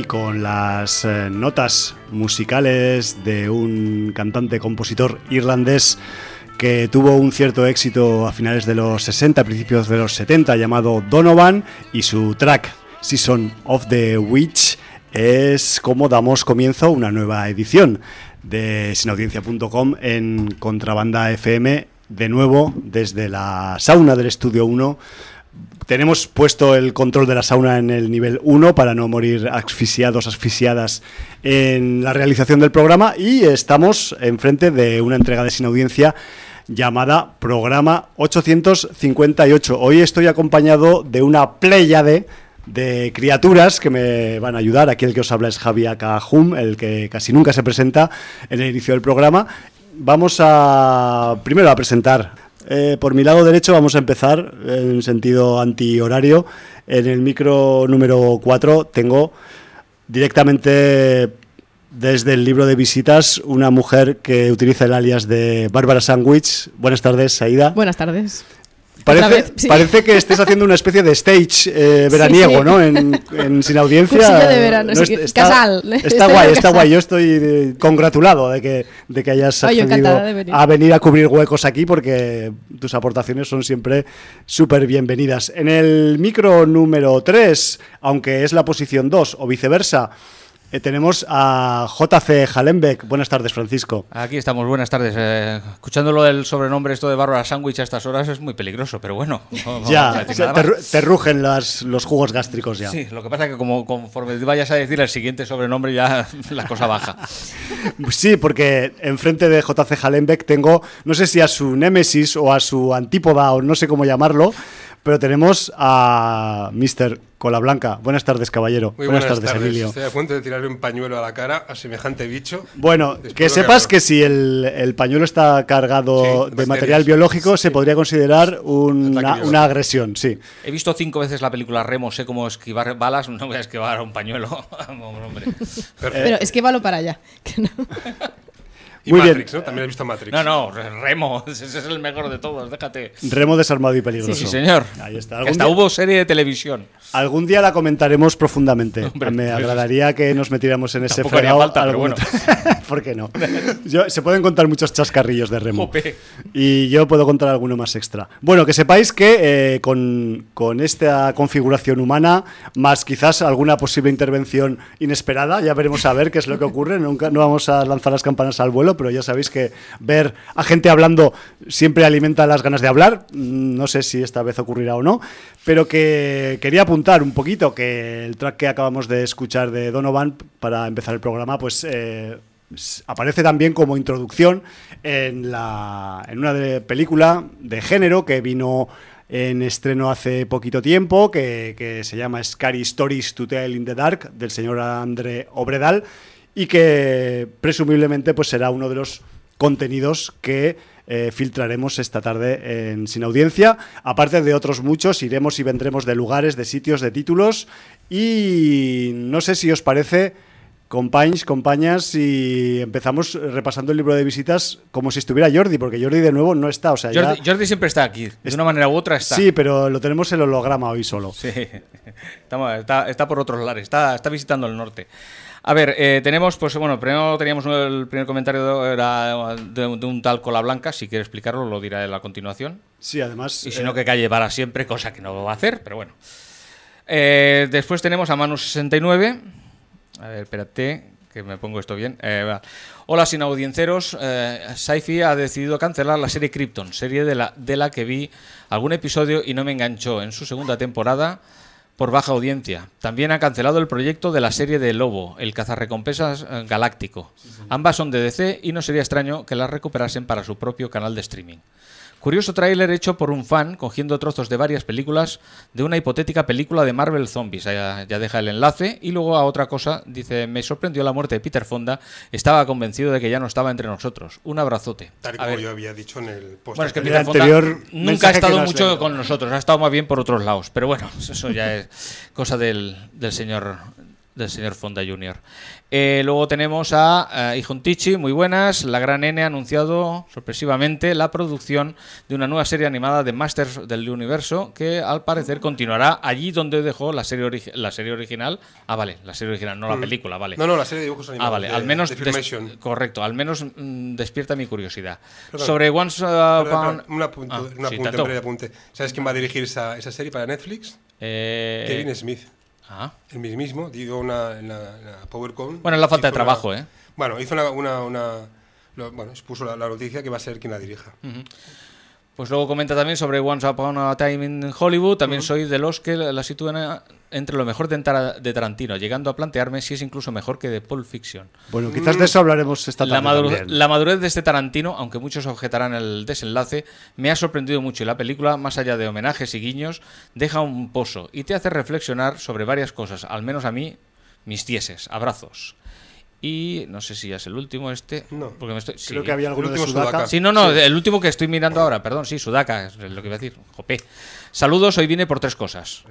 con las eh, notas musicales de un cantante compositor irlandés que tuvo un cierto éxito a finales de los 60, principios de los 70, llamado Donovan, y su track Season of the Witch es como damos comienzo a una nueva edición de sinaudiencia.com en Contrabanda FM, de nuevo desde la sauna del Estudio 1 tenemos puesto el control de la sauna en el nivel 1 para no morir asfixiados, asfixiadas en la realización del programa y estamos enfrente de una entrega de sin audiencia llamada Programa 858. Hoy estoy acompañado de una pléyade de criaturas que me van a ayudar. Aquí el que os habla es Javier Cajum, el que casi nunca se presenta en el inicio del programa. Vamos a primero a presentar eh, por mi lado derecho vamos a empezar en sentido antihorario. En el micro número 4 tengo directamente desde el libro de visitas una mujer que utiliza el alias de Bárbara Sandwich. Buenas tardes, Saida. Buenas tardes. Parece, vez, sí. parece que estés haciendo una especie de stage eh, veraniego, sí. ¿no? En, en sin audiencia. Cursillo de verano, No, sí, est- casal. Está guay, está guay. Yo estoy eh, congratulado de que, de que hayas Ay, accedido venir. a venir a cubrir huecos aquí porque tus aportaciones son siempre súper bienvenidas. En el micro número 3, aunque es la posición 2 o viceversa, eh, tenemos a JC Halenbeck. Buenas tardes, Francisco. Aquí estamos, buenas tardes. Eh, escuchando lo del sobrenombre esto de Bárbara Sandwich a estas horas es muy peligroso, pero bueno. no Ya, te, rugen las- los jugos gástricos ya. Sí, lo que pasa es que como conforme vayas a decir el siguiente sobrenombre ya la cosa baja. Sí, porque enfrente de JC Halenbeck tengo, no sé si a su némesis o a su antípoda o no sé cómo llamarlo, pero tenemos a Mr. Cola Blanca. Buenas tardes, caballero. Muy buenas, tardes, tardes. Emilio. Estoy a punto de tirarle un pañuelo a la cara a semejante bicho. Bueno, que sepas que si el, el pañuelo está cargado Sí, de bacterias. material biológico, se podría considerar una, una agresión, sí. He visto cinco veces la película Remo, sé cómo esquivar balas, no voy a esquivar un pañuelo. Hombre. Perfecto. Pero esquívalo para allá. que no. Y Muy bien. Matrix, ¿no? También has visto Matrix. No, no, Remo, ese es el mejor de todos, déjate. Remo desarmado y peligroso. Sí, señor. Ahí está. Que hasta día- hubo serie de televisión. Algún día la comentaremos profundamente. Hombre, Me pues- agradaría que nos metiéramos en ese fregado. falta, pero algún- ¿Por qué no? Yo- se pueden contar muchos chascarrillos de Remo. Jope. Y yo puedo contar alguno más extra. Bueno, que sepáis que eh, con, con esta configuración humana, más quizás alguna posible intervención inesperada, ya veremos a ver qué es lo que ocurre. Nunca, no vamos a lanzar las campanas al vuelo, pero ya sabéis que ver a gente hablando siempre alimenta las ganas de hablar. Mm, No sé si esta vez ocurrirá o no, pero que quería apuntar un poquito que el track que acabamos de escuchar de Donovan para empezar el programa, pues eh, aparece también como introducción en, la, en una de- película de género que vino en estreno hace poquito tiempo, que, que se llama Scary Stories to Tell in the Dark, del señor André Obredal, y que presumiblemente pues, será uno de los contenidos que eh, filtraremos esta tarde en Sin Audiencia. Aparte de otros muchos, iremos y vendremos de lugares, de sitios, de títulos. Y no sé si os parece, compañes, compañas, si empezamos repasando el libro de visitas como si estuviera Jordi, porque Jordi de nuevo no está. O sea, ya- Jordi, siempre está aquí, de una manera u otra está. Sí, pero lo tenemos el holograma hoy solo. Sí, está, está por otros lares, está, está visitando el norte. A ver, eh, tenemos, pues bueno, primero teníamos el primer comentario de, era de, de un tal Cola Blanca, si quiere explicarlo lo dirá él a continuación. Sí, además. Y si eh, no, que calle para siempre, cosa que no va a hacer, pero bueno. Eh, después tenemos a Manu69. A ver, espérate, que me pongo esto bien. Eh. Hola, sin audienceros. Eh, Sci-Fi ha decidido cancelar la serie Krypton, serie de la, de la que vi algún episodio y no me enganchó en su segunda temporada por baja audiencia. También ha cancelado el proyecto de la serie de Lobo, el cazarrecompensas eh, galáctico. Ambas son de DC y no sería extraño que las recuperasen para su propio canal de streaming. Curioso tráiler hecho por un fan cogiendo trozos de varias películas de una hipotética película de Marvel Zombies. Ya, ya deja el enlace. Y luego a otra cosa, dice, me sorprendió la muerte de Peter Fonda. Estaba convencido de que ya no estaba entre nosotros. Un abrazote. Tal como ver, yo había dicho en el post. bueno, es que El Peter Fonda anterior nunca ha estado no mucho leído. con nosotros, ha estado más bien por otros lados. Pero bueno, eso ya es cosa del, del señor del señor Fonda Jr. Eh, luego tenemos a eh, muy buenas. La Gran N ha anunciado sorpresivamente la producción de una nueva serie animada de Masters del Universo que al parecer continuará allí donde dejó la serie, la serie original. Ah, vale, la serie original, no la película, vale. Mm. No, no, la serie de dibujos animados. Ah, vale, de- al menos de correcto, al menos mm, despierta mi curiosidad. Perdón. Sobre Once Upon un apunte, Ah, un apunte, tanto. un breve apunte. ¿Sabes quién va a dirigir esa, esa serie para Netflix? Eh, Kevin Smith. Ah. El mismo, digo una, en la, en la PowerCon. Bueno, es la falta de una- trabajo, ¿eh? Bueno, hizo una. una, una- lo- bueno, expuso la, la noticia que va a ser quien la dirija. Pues luego comenta también sobre Once Upon a Time in Hollywood. También soy de los que la sitúan entre lo mejor de, Tara- de Tarantino, llegando a plantearme si es incluso mejor que de Pulp Fiction. Bueno, quizás de eso hablaremos esta La, tarde. madu- también. la madurez de este Tarantino, aunque muchos objetarán el desenlace, me ha sorprendido mucho y la película, más allá de homenajes y guiños, deja un pozo y te hace reflexionar sobre varias cosas, al menos a mí, mis tieses. Abrazos. Y no sé si ya es el último este. No, porque me estoy, Creo sí. que había alguno El de último Sudaka. Sudaka. Sí, no, no, el último que estoy mirando ahora, perdón, sí, Sudaka, es lo que iba a decir. Jope. Saludos, hoy vine por tres cosas.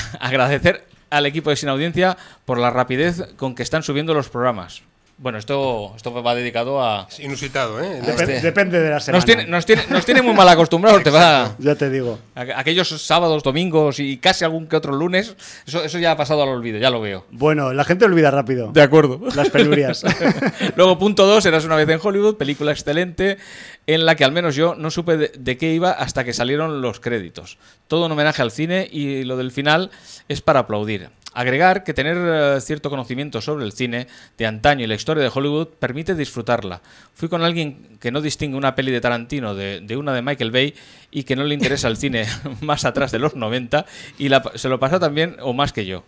Agradecer al equipo de Sin Audiencia por la rapidez con que están subiendo los programas. Bueno, esto, esto va dedicado a... Es inusitado, ¿eh? Este- Depende de la semana. Nos tiene, nos, tiene, nos tiene muy mal acostumbrados, te va... Ya te digo. a- Aquellos sábados, domingos y casi algún que otro lunes, eso, eso ya ha pasado al olvido, ya lo veo. Bueno, la gente olvida rápido. De acuerdo. Las penurias. Luego, punto dos, eras una vez en Hollywood, película excelente, en la que al menos yo no supe de, de qué iba hasta que salieron los créditos. Todo un homenaje al cine y lo del final es para aplaudir. Agregar que tener eh, cierto conocimiento sobre el cine de antaño y la historia de Hollywood permite disfrutarla. Fui con alguien que no distingue una peli de Tarantino de, una de Michael Bay y que no le interesa el cine más atrás de los 90 y la- se lo pasa también o más que yo.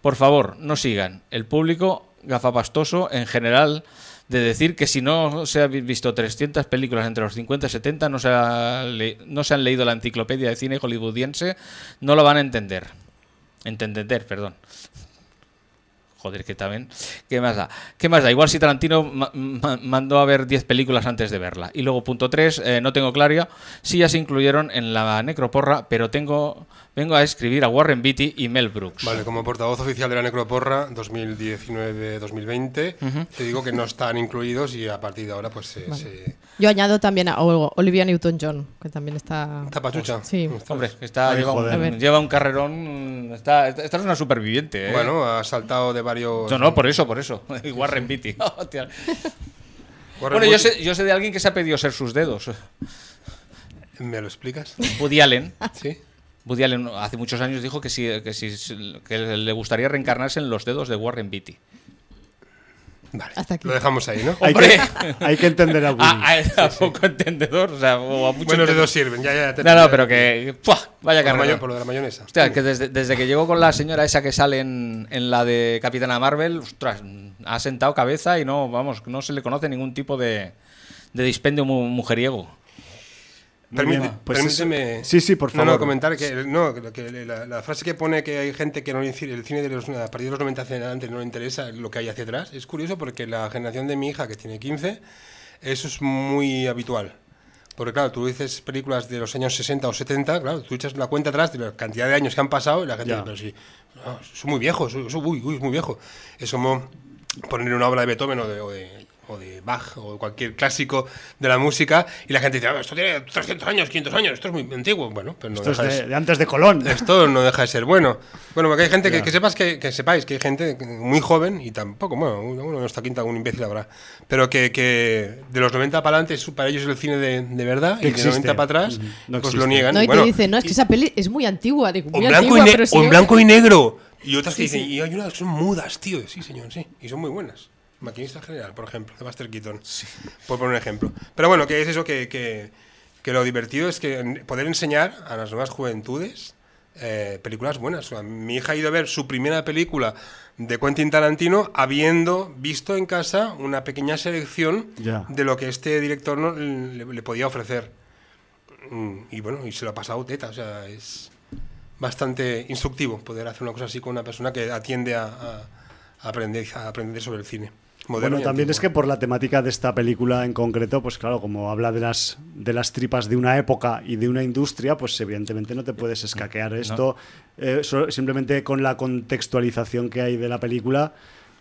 Por favor, no sigan. El público gafapastoso en general de decir que si no se han visto 300 películas entre los 50 y 70, no se, ha no se han leído la enciclopedia de cine hollywoodiense, no lo van a entender. Entender, perdón. Joder, que también. ¿Qué más da? ¿Qué más da? Igual si Tarantino ma- ma- mandó a ver 10 películas antes de verla. Y luego, punto 3, no tengo claro si ya se incluyeron en la necroporra, pero tengo vengo a escribir a Warren Beatty y Mel Brooks. Vale, como portavoz oficial de la Necroporra 2019-2020, te digo que no están incluidos y a partir de ahora pues se... se- Yo añado también a Olivia Newton-John, que también está... Tapachucha. Sí. Ostras. Hombre, está, Ay, lleva, un, ver. lleva un carrerón. Está, esta es una superviviente. ¿eh? Bueno, ha saltado de varios... No, no, por eso, por eso. Y Warren Beatty. Warren bueno, yo sé, yo sé de alguien que se ha pedido ser sus dedos. ¿Me lo explicas? Woody Allen. Sí. Woody Allen hace muchos años dijo que, sí, que, sí, que le gustaría reencarnarse en los dedos de Warren Beatty. Vale, Hasta aquí. lo dejamos ahí, ¿no? Hay que, hay que entender a Willy. A, a- a poco entendedor, o sea, o a mucho Buenos dedos sirven, ya, ya. te- No, no, pero que. ¡pua! Vaya carrera. por lo de la mayonesa. Hostia, que desde, desde que llegó con la señora esa que sale en, en la de Capitana Marvel, ostras, ha sentado cabeza y no, vamos, no se le conoce ningún tipo de, de dispendio mu- mujeriego. Permite- pues permíteme. sí, sí, por No, no, favor. comentar que, no, que- la, la frase que pone que hay gente que no el cine de los, a partir de los 90 hacia adelante no le interesa lo que hay hacia atrás. Es curioso porque la generación de mi hija, que tiene 15, eso es muy habitual. Porque claro, tú dices películas de los años 60 o 70, claro, tú echas la cuenta atrás de la cantidad de años que han pasado y la gente Ya. dice, pero sí, no, es muy viejo, eso, eso- uy, uy, es muy viejo. Es como poner una obra de Beethoven o de, o de, o de Bach o de cualquier clásico de la música y la gente dice, "Ah, esto tiene 300 años, 500 años, esto es muy antiguo. Bueno, pero no Esto es deja de de, ser- de antes de Colón. esto no deja de ser bueno. Bueno, porque hay gente que, que sepas que, que sepáis que hay gente muy joven y tampoco, bueno, uno en esta quinta algún imbécil habrá, pero que, que de los 90 para adelante es- para ellos es el cine de, de verdad Que y de existe. 90 para atrás. No pues existe. lo niegan. No, y bueno, te dicen, no, es que esa peli es muy antigua. Digo, o muy en blanco, antigua, y, ne- pero o sigue- en blanco y negro. Y otras que Sí, dicen, sí. y hay unas que son mudas, tío. Sí, señor, sí. Y son muy buenas. Maquinista General, por ejemplo, de Buster Keaton. Por poner un ejemplo. Pero bueno, que es eso que, que, que lo divertido es que poder enseñar a las nuevas juventudes eh, películas buenas. O sea, mi hija ha ido a ver su primera película de Quentin Tarantino habiendo visto en casa una pequeña selección de lo que este director no- le, le podía ofrecer. Mm, Y bueno, y se lo ha pasado teta. O sea, es bastante instructivo poder hacer una cosa así con una persona que atiende a, a- a aprender, a aprender sobre el cine. Moderno Bueno, también antiguo. es que por la temática de esta película en concreto, pues claro, como habla de las de las tripas de una época y de una industria, pues evidentemente no te puedes escaquear esto eh, simplemente con la contextualización que hay de la película.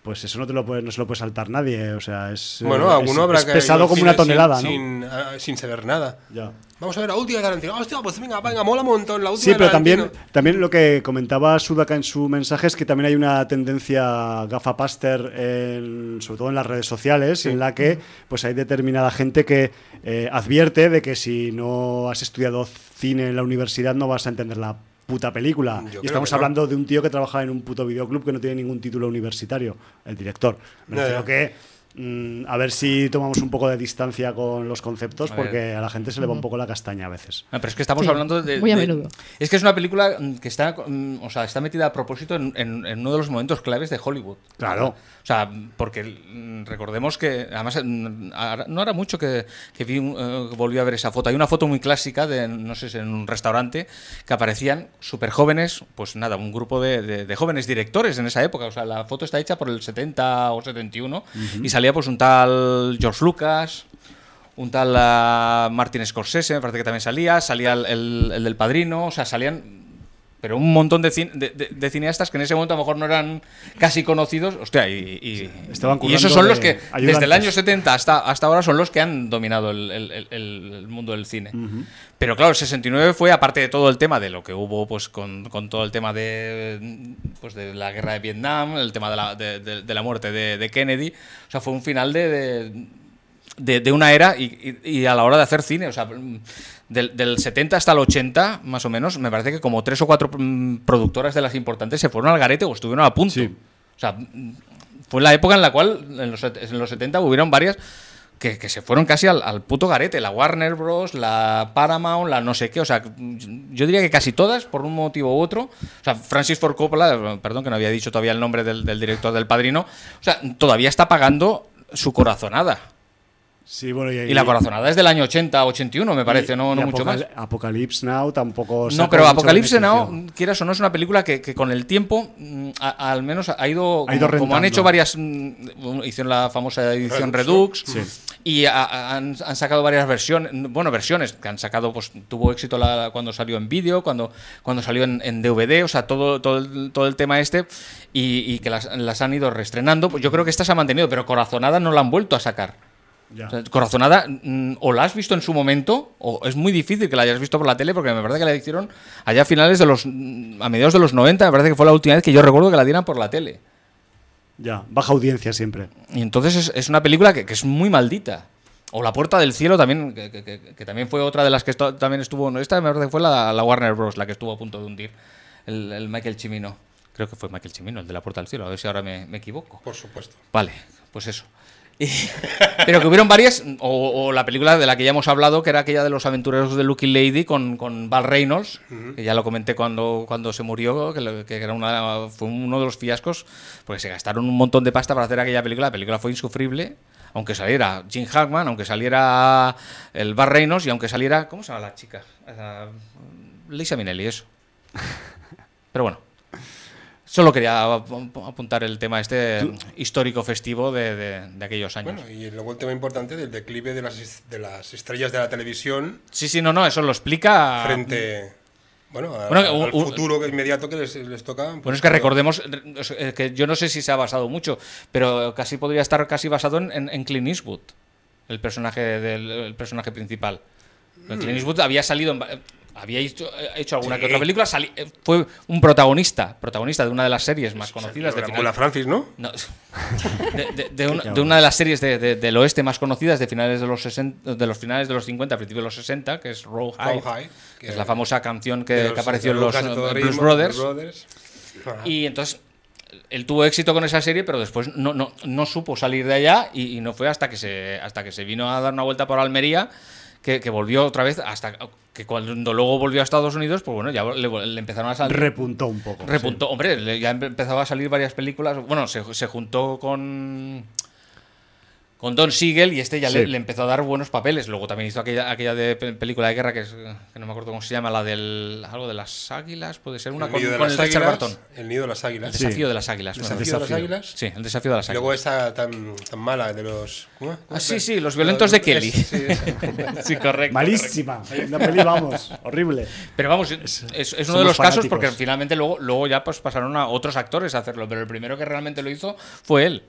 Pues eso no te lo puede, no se lo puede saltar nadie, o sea, es, eh, Bueno, alguno es- habrá es que pesado como una tonelada, sin, ¿no? Sin, ah, sin saber nada. Ya. Vamos a ver la última de Tarantino. Hostia, pues venga, venga, mola un montón la última Sí, de pero también, también lo que comentaba Sudaka en su mensaje es que también hay una tendencia gafapaster, en, sobre todo en las redes sociales, en la que pues hay determinada gente que eh, advierte de que si no has estudiado cine en la universidad no vas a entender la puta película. Yo y estamos no. hablando de un tío que trabaja en un puto videoclub que no tiene ningún título universitario, el director. Me refiero que mm, a ver si tomamos un poco de distancia con los conceptos A porque a la gente se le va un poco la castaña a veces. Ah, pero es que estamos Sí, hablando de, muy a de- menudo. Es que es una película mm, que está, mm, o sea, está metida a propósito en, en- en uno de los momentos claves de Hollywood. Claro. Sea, porque mm, recordemos que, además, mm, no era mucho que, que vi, un- eh, volví a ver esa foto. Hay una foto muy clásica de, no sé, si en un restaurante que aparecían súper jóvenes, pues nada, un grupo de, de- de jóvenes directores en esa época. O sea, la foto está hecha por el 70 o 71 y salía pues un tal George Lucas, un tal ah, Martin Scorsese, me parece que también salía, salía el, el- el del Padrino, o sea, salían pero un montón de, cin- de- de- de cineastas que en ese momento a lo mejor no eran casi conocidos, hostia, y, y- Estaban y esos son los que desde el año 70 hasta, hasta ahora son los que han dominado el, mundo del cine. Pero claro, el 69 fue, aparte de todo el tema de lo que hubo pues con, con todo el tema de, pues, de la guerra de Vietnam, el tema de la, de, la muerte de, de Kennedy, o sea, fue un final de, de, una era y, y- y a la hora de hacer cine, o sea, del, del 70 hasta el 80, más o menos, me parece que como tres o cuatro mm, productoras de las importantes se fueron al garete o estuvieron a punto. Sí. O sea, fue la época en la cual, en los, en los 70, hubieron varias que, que se fueron casi al, al puto garete. La Warner Bros., la Paramount, la no sé qué. O sea, yo diría que casi todas, por un motivo u otro. O sea, Francis Ford Coppola, perdón que no había dicho todavía el nombre del, del director del padrino, o sea, todavía está pagando su corazonada. Sí, bueno, Y la corazonada es del año 80, 81, me parece, no, no y mucho más. Apocal- Apocalypse Now tampoco. No, pero mucho Apocalipsis Now, quieras o no, es una película que, que con el tiempo, mm, a- al menos ha ido, Ha ido como, como han hecho varias, mm, hicieron la famosa edición Redux, Redux, y ha- ha- han, han sacado varias versiones, bueno, versiones que han sacado, pues tuvo éxito la- cuando salió en vídeo, cuando, cuando salió en, en DVD, o sea, todo, todo, el, todo el tema este, y, y que las, las han ido reestrenando. Pues yo creo que esta se ha mantenido, pero Corazonada no la han vuelto a sacar. Ya. O sea, Corazonada, mm, o la has visto en su momento, o es muy difícil que la hayas visto por la tele, porque me parece que la hicieron allá a finales de los. mm, a mediados de los 90, me parece que fue la última vez que yo recuerdo que la dieran por la tele. Ya, baja audiencia siempre. Y entonces es, es una película que, que es muy maldita. O La Puerta del Cielo también, que, que- que- que también fue otra de las que esto- también estuvo. no, Esta me parece que fue la, la Warner Bros., la que estuvo a punto de hundir. El, el Michael Chimino. Creo que fue Michael Chimino, el de La Puerta del Cielo. A ver si ahora me- me equivoco. Por supuesto. Vale, pues eso. Pero que hubieron varias, o, o la película de la que ya hemos hablado, que era aquella de los aventureros de Lucky Lady con, con Val Reynolds, que ya lo comenté cuando, cuando se murió, que, lo- que era una, fue uno de los fiascos, porque se gastaron un montón de pasta para hacer aquella película. La película fue insufrible, aunque saliera Jim Hackman, aunque saliera el Val Reynolds y aunque saliera. ¿Cómo se llama la chica? Lisa Minnelli, eso. Pero bueno. Solo quería ap- apuntar el tema este histórico festivo de, de- de aquellos años. Bueno, y luego el tema importante del declive de las, es- de las estrellas de la televisión sí, sí, no, no, eso lo explica. frente bueno, a- Bueno, al futuro inmediato que les, les toca. Bueno, pues, es que recordemos que yo no sé si se ha basado mucho, pero casi podría estar casi basado en, en- en Clint Eastwood, el personaje del el personaje principal. Clint Eastwood había salido, en había hecho, eh, hecho alguna Sí. que otra película, sali- eh, fue un protagonista, protagonista de una de las series más conocidas de la final- Francis, ¿no? No, de, de- de una, de una de las series de- de- del oeste más conocidas de finales de los 60, de los finales de los 50, principios de los 60, que es Rawhide, que que es la famosa canción que, apareció en los Blues ritmo, Brothers. Y entonces él tuvo éxito con esa serie, pero después no, no, no supo salir de allá y, y no fue hasta que se hasta que se vino a dar una vuelta por Almería que, que volvió otra vez hasta que cuando luego volvió a Estados Unidos, pues bueno, ya le, le empezaron a salir. Repuntó un poco. Repuntó, hombre, ya empezaba a salir varias películas. Bueno, se, se juntó con con Don Siegel y este ya le, Sí. le empezó a dar buenos papeles. Luego también hizo aquella, aquella de pe- película de guerra que, es, que no me acuerdo cómo se llama, la del algo de las águilas, puede ser una el con, nido de con las el Richard águilas. Barton. El nido de las águilas. El desafío de las águilas. Desafío bueno. de las Desafío. águilas. Sí, el desafío de las Y luego águilas. esa tan, tan mala de los. ¿cómo? ¿Cómo Ah, sí, sí, los violentos de Es- Kelly. sí, correcto. Malísima. Una peli, vamos, horrible. Pero vamos, es, es uno de los casos porque finalmente luego, luego ya pues pasaron a otros actores a hacerlo, pero el primero que realmente lo hizo fue él.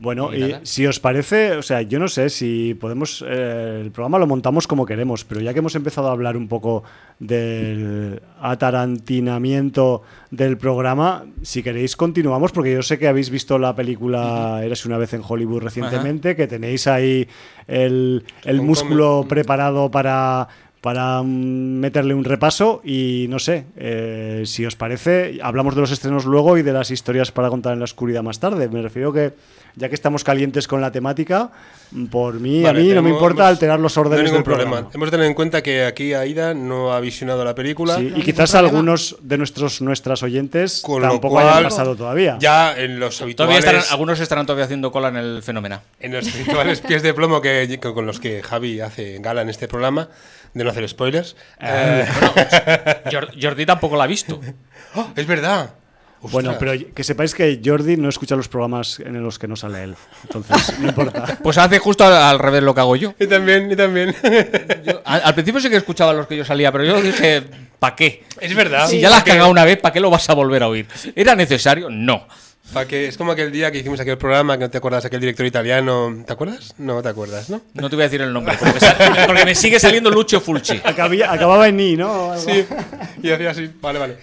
Bueno, Y si os parece, o sea, yo no sé si podemos, eh, el programa lo montamos como queremos, pero ya que hemos empezado a hablar un poco del atarantinamiento del programa, si queréis continuamos, porque yo sé que habéis visto la película Eres una vez en Hollywood recientemente, que tenéis ahí el, el músculo preparado para para mm, meterle un repaso y no sé, eh, si os parece, hablamos de los estrenos luego y de las historias para contar en la oscuridad más tarde. Me refiero que, ya que estamos calientes con la temática, mm, por mí, Vale, a mí no me importa alterar los No hay órdenes ningún del problema. programa. Hemos de tener en cuenta que aquí Aida no ha visionado la película. Sí, y quizás algunos de nuestros nuestras oyentes Con lo tampoco cual, hayan pasado todavía. Ya en los habituales, estarán, algunos estarán todavía haciendo cola en el fenómeno. en los habituales pies de plomo que, con los que Javi hace gala en este programa, de no hacer spoilers. Eh, Jor- Jordi tampoco la ha visto. ¡oh! es verdad. Bueno, pero que sepáis que Jordi no escucha los programas en los que no sale él. Entonces, no importa. Pues hace justo al, al revés lo que hago yo. Y también, y también. Yo- al, al principio sí que escuchaba los que yo salía, pero yo dije, ¿para qué? es verdad. Si ya la has cagado una vez, ¿para qué lo vas a volver a oír? ¿Era necesario? No. Pa' que, es como aquel día que hicimos aquel programa, que no te acuerdas, aquel director italiano. ¿Te acuerdas? No te acuerdas, ¿no? No te voy a decir el nombre, porque porque me sigue saliendo Lucio Fulci. Acabía- acababa en ni, ¿no? Algo. Sí. Y hacía así. Vale, vale.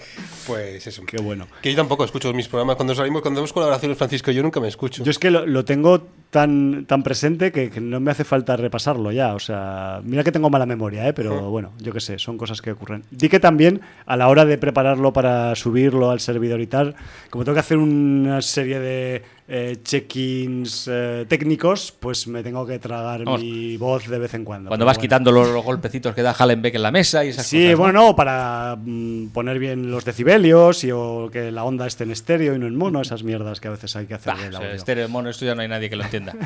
Pues eso. Qué bueno. Que yo tampoco escucho mis programas. Cuando salimos, cuando hacemos colaboraciones, Francisco, yo nunca me escucho. Yo es que lo, lo tengo tan, tan presente que, que no me hace falta repasarlo ya. O sea, mira que tengo mala memoria, ¿eh? pero bueno, yo qué sé, son cosas que ocurren. Di que también a la hora de prepararlo para subirlo al servidor y tal, como tengo que hacer una serie de eh, check-ins eh, técnicos, pues me tengo que tragar Vamos. mi voz de vez en cuando. Cuando vas bueno. quitando los, los golpecitos que da Hallenbeck en la mesa y esas Sí, cosas. ¿no? bueno, no, para mm, poner bien los y o que la onda esté en estéreo y no en mono, esas mierdas que a veces hay que hacer Bah, del o sea, audio. estéreo mono, esto ya no hay nadie que lo entienda.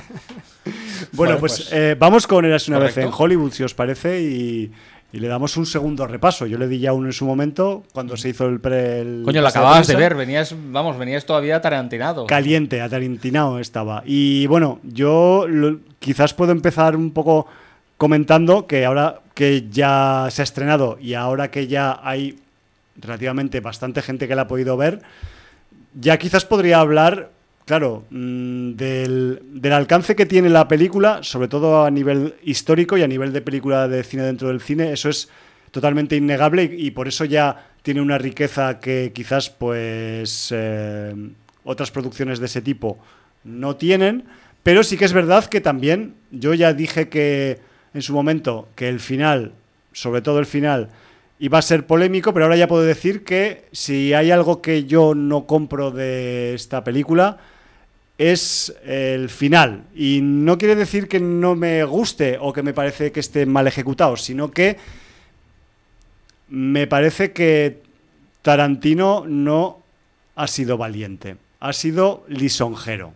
Bueno, Vale, pues, pues, eh, vamos con Eras una vez en Hollywood, si os parece, y, y le damos un segundo repaso. Yo le di ya uno en su momento, cuando se hizo el pre. el Coño, lo acababas de ver, venías, vamos, venías todavía tarantinado. Caliente, atarintinado estaba. Y bueno, yo lo- quizás puedo empezar un poco comentando que ahora que ya se ha estrenado y ahora que ya hay relativamente bastante gente que la ha podido ver, ya quizás podría hablar, claro, mm, del, del alcance que tiene la película, sobre todo a nivel histórico y a nivel de película de cine dentro del cine, eso es totalmente innegable y, por eso ya tiene una riqueza que quizás pues eh, otras producciones de ese tipo no tienen, pero sí que es verdad que también yo ya dije que en su momento que el final, sobre todo el final, iba a ser polémico, pero ahora ya puedo decir que si hay algo que yo no compro de esta película es el final. Y no quiere decir que no me guste o que me parece que esté mal ejecutado, sino que me parece que Tarantino no ha sido valiente, ha sido lisonjero.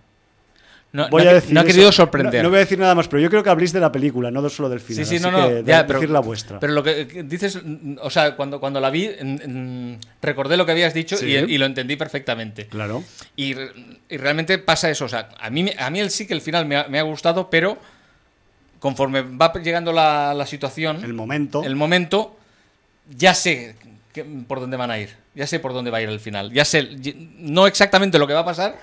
No, Voy no a decir no ha eso. querido sorprender. No, voy a decir nada más, pero yo creo que habléis de la película, no solo del Sí, final. sí, así no, no, que ya, de- pero, decir la vuestra. Pero lo que dices, o sea, cuando, cuando la vi, recordé lo que habías dicho Sí. y, y lo entendí perfectamente. Claro. Y, y realmente pasa eso. O sea, a mí, a mí el sí que el final me ha, me ha gustado, pero conforme va llegando la, la situación, El momento. el momento, ya sé que- por dónde van a ir. Ya sé por dónde va a ir el final. Ya sé, no exactamente lo que va a pasar,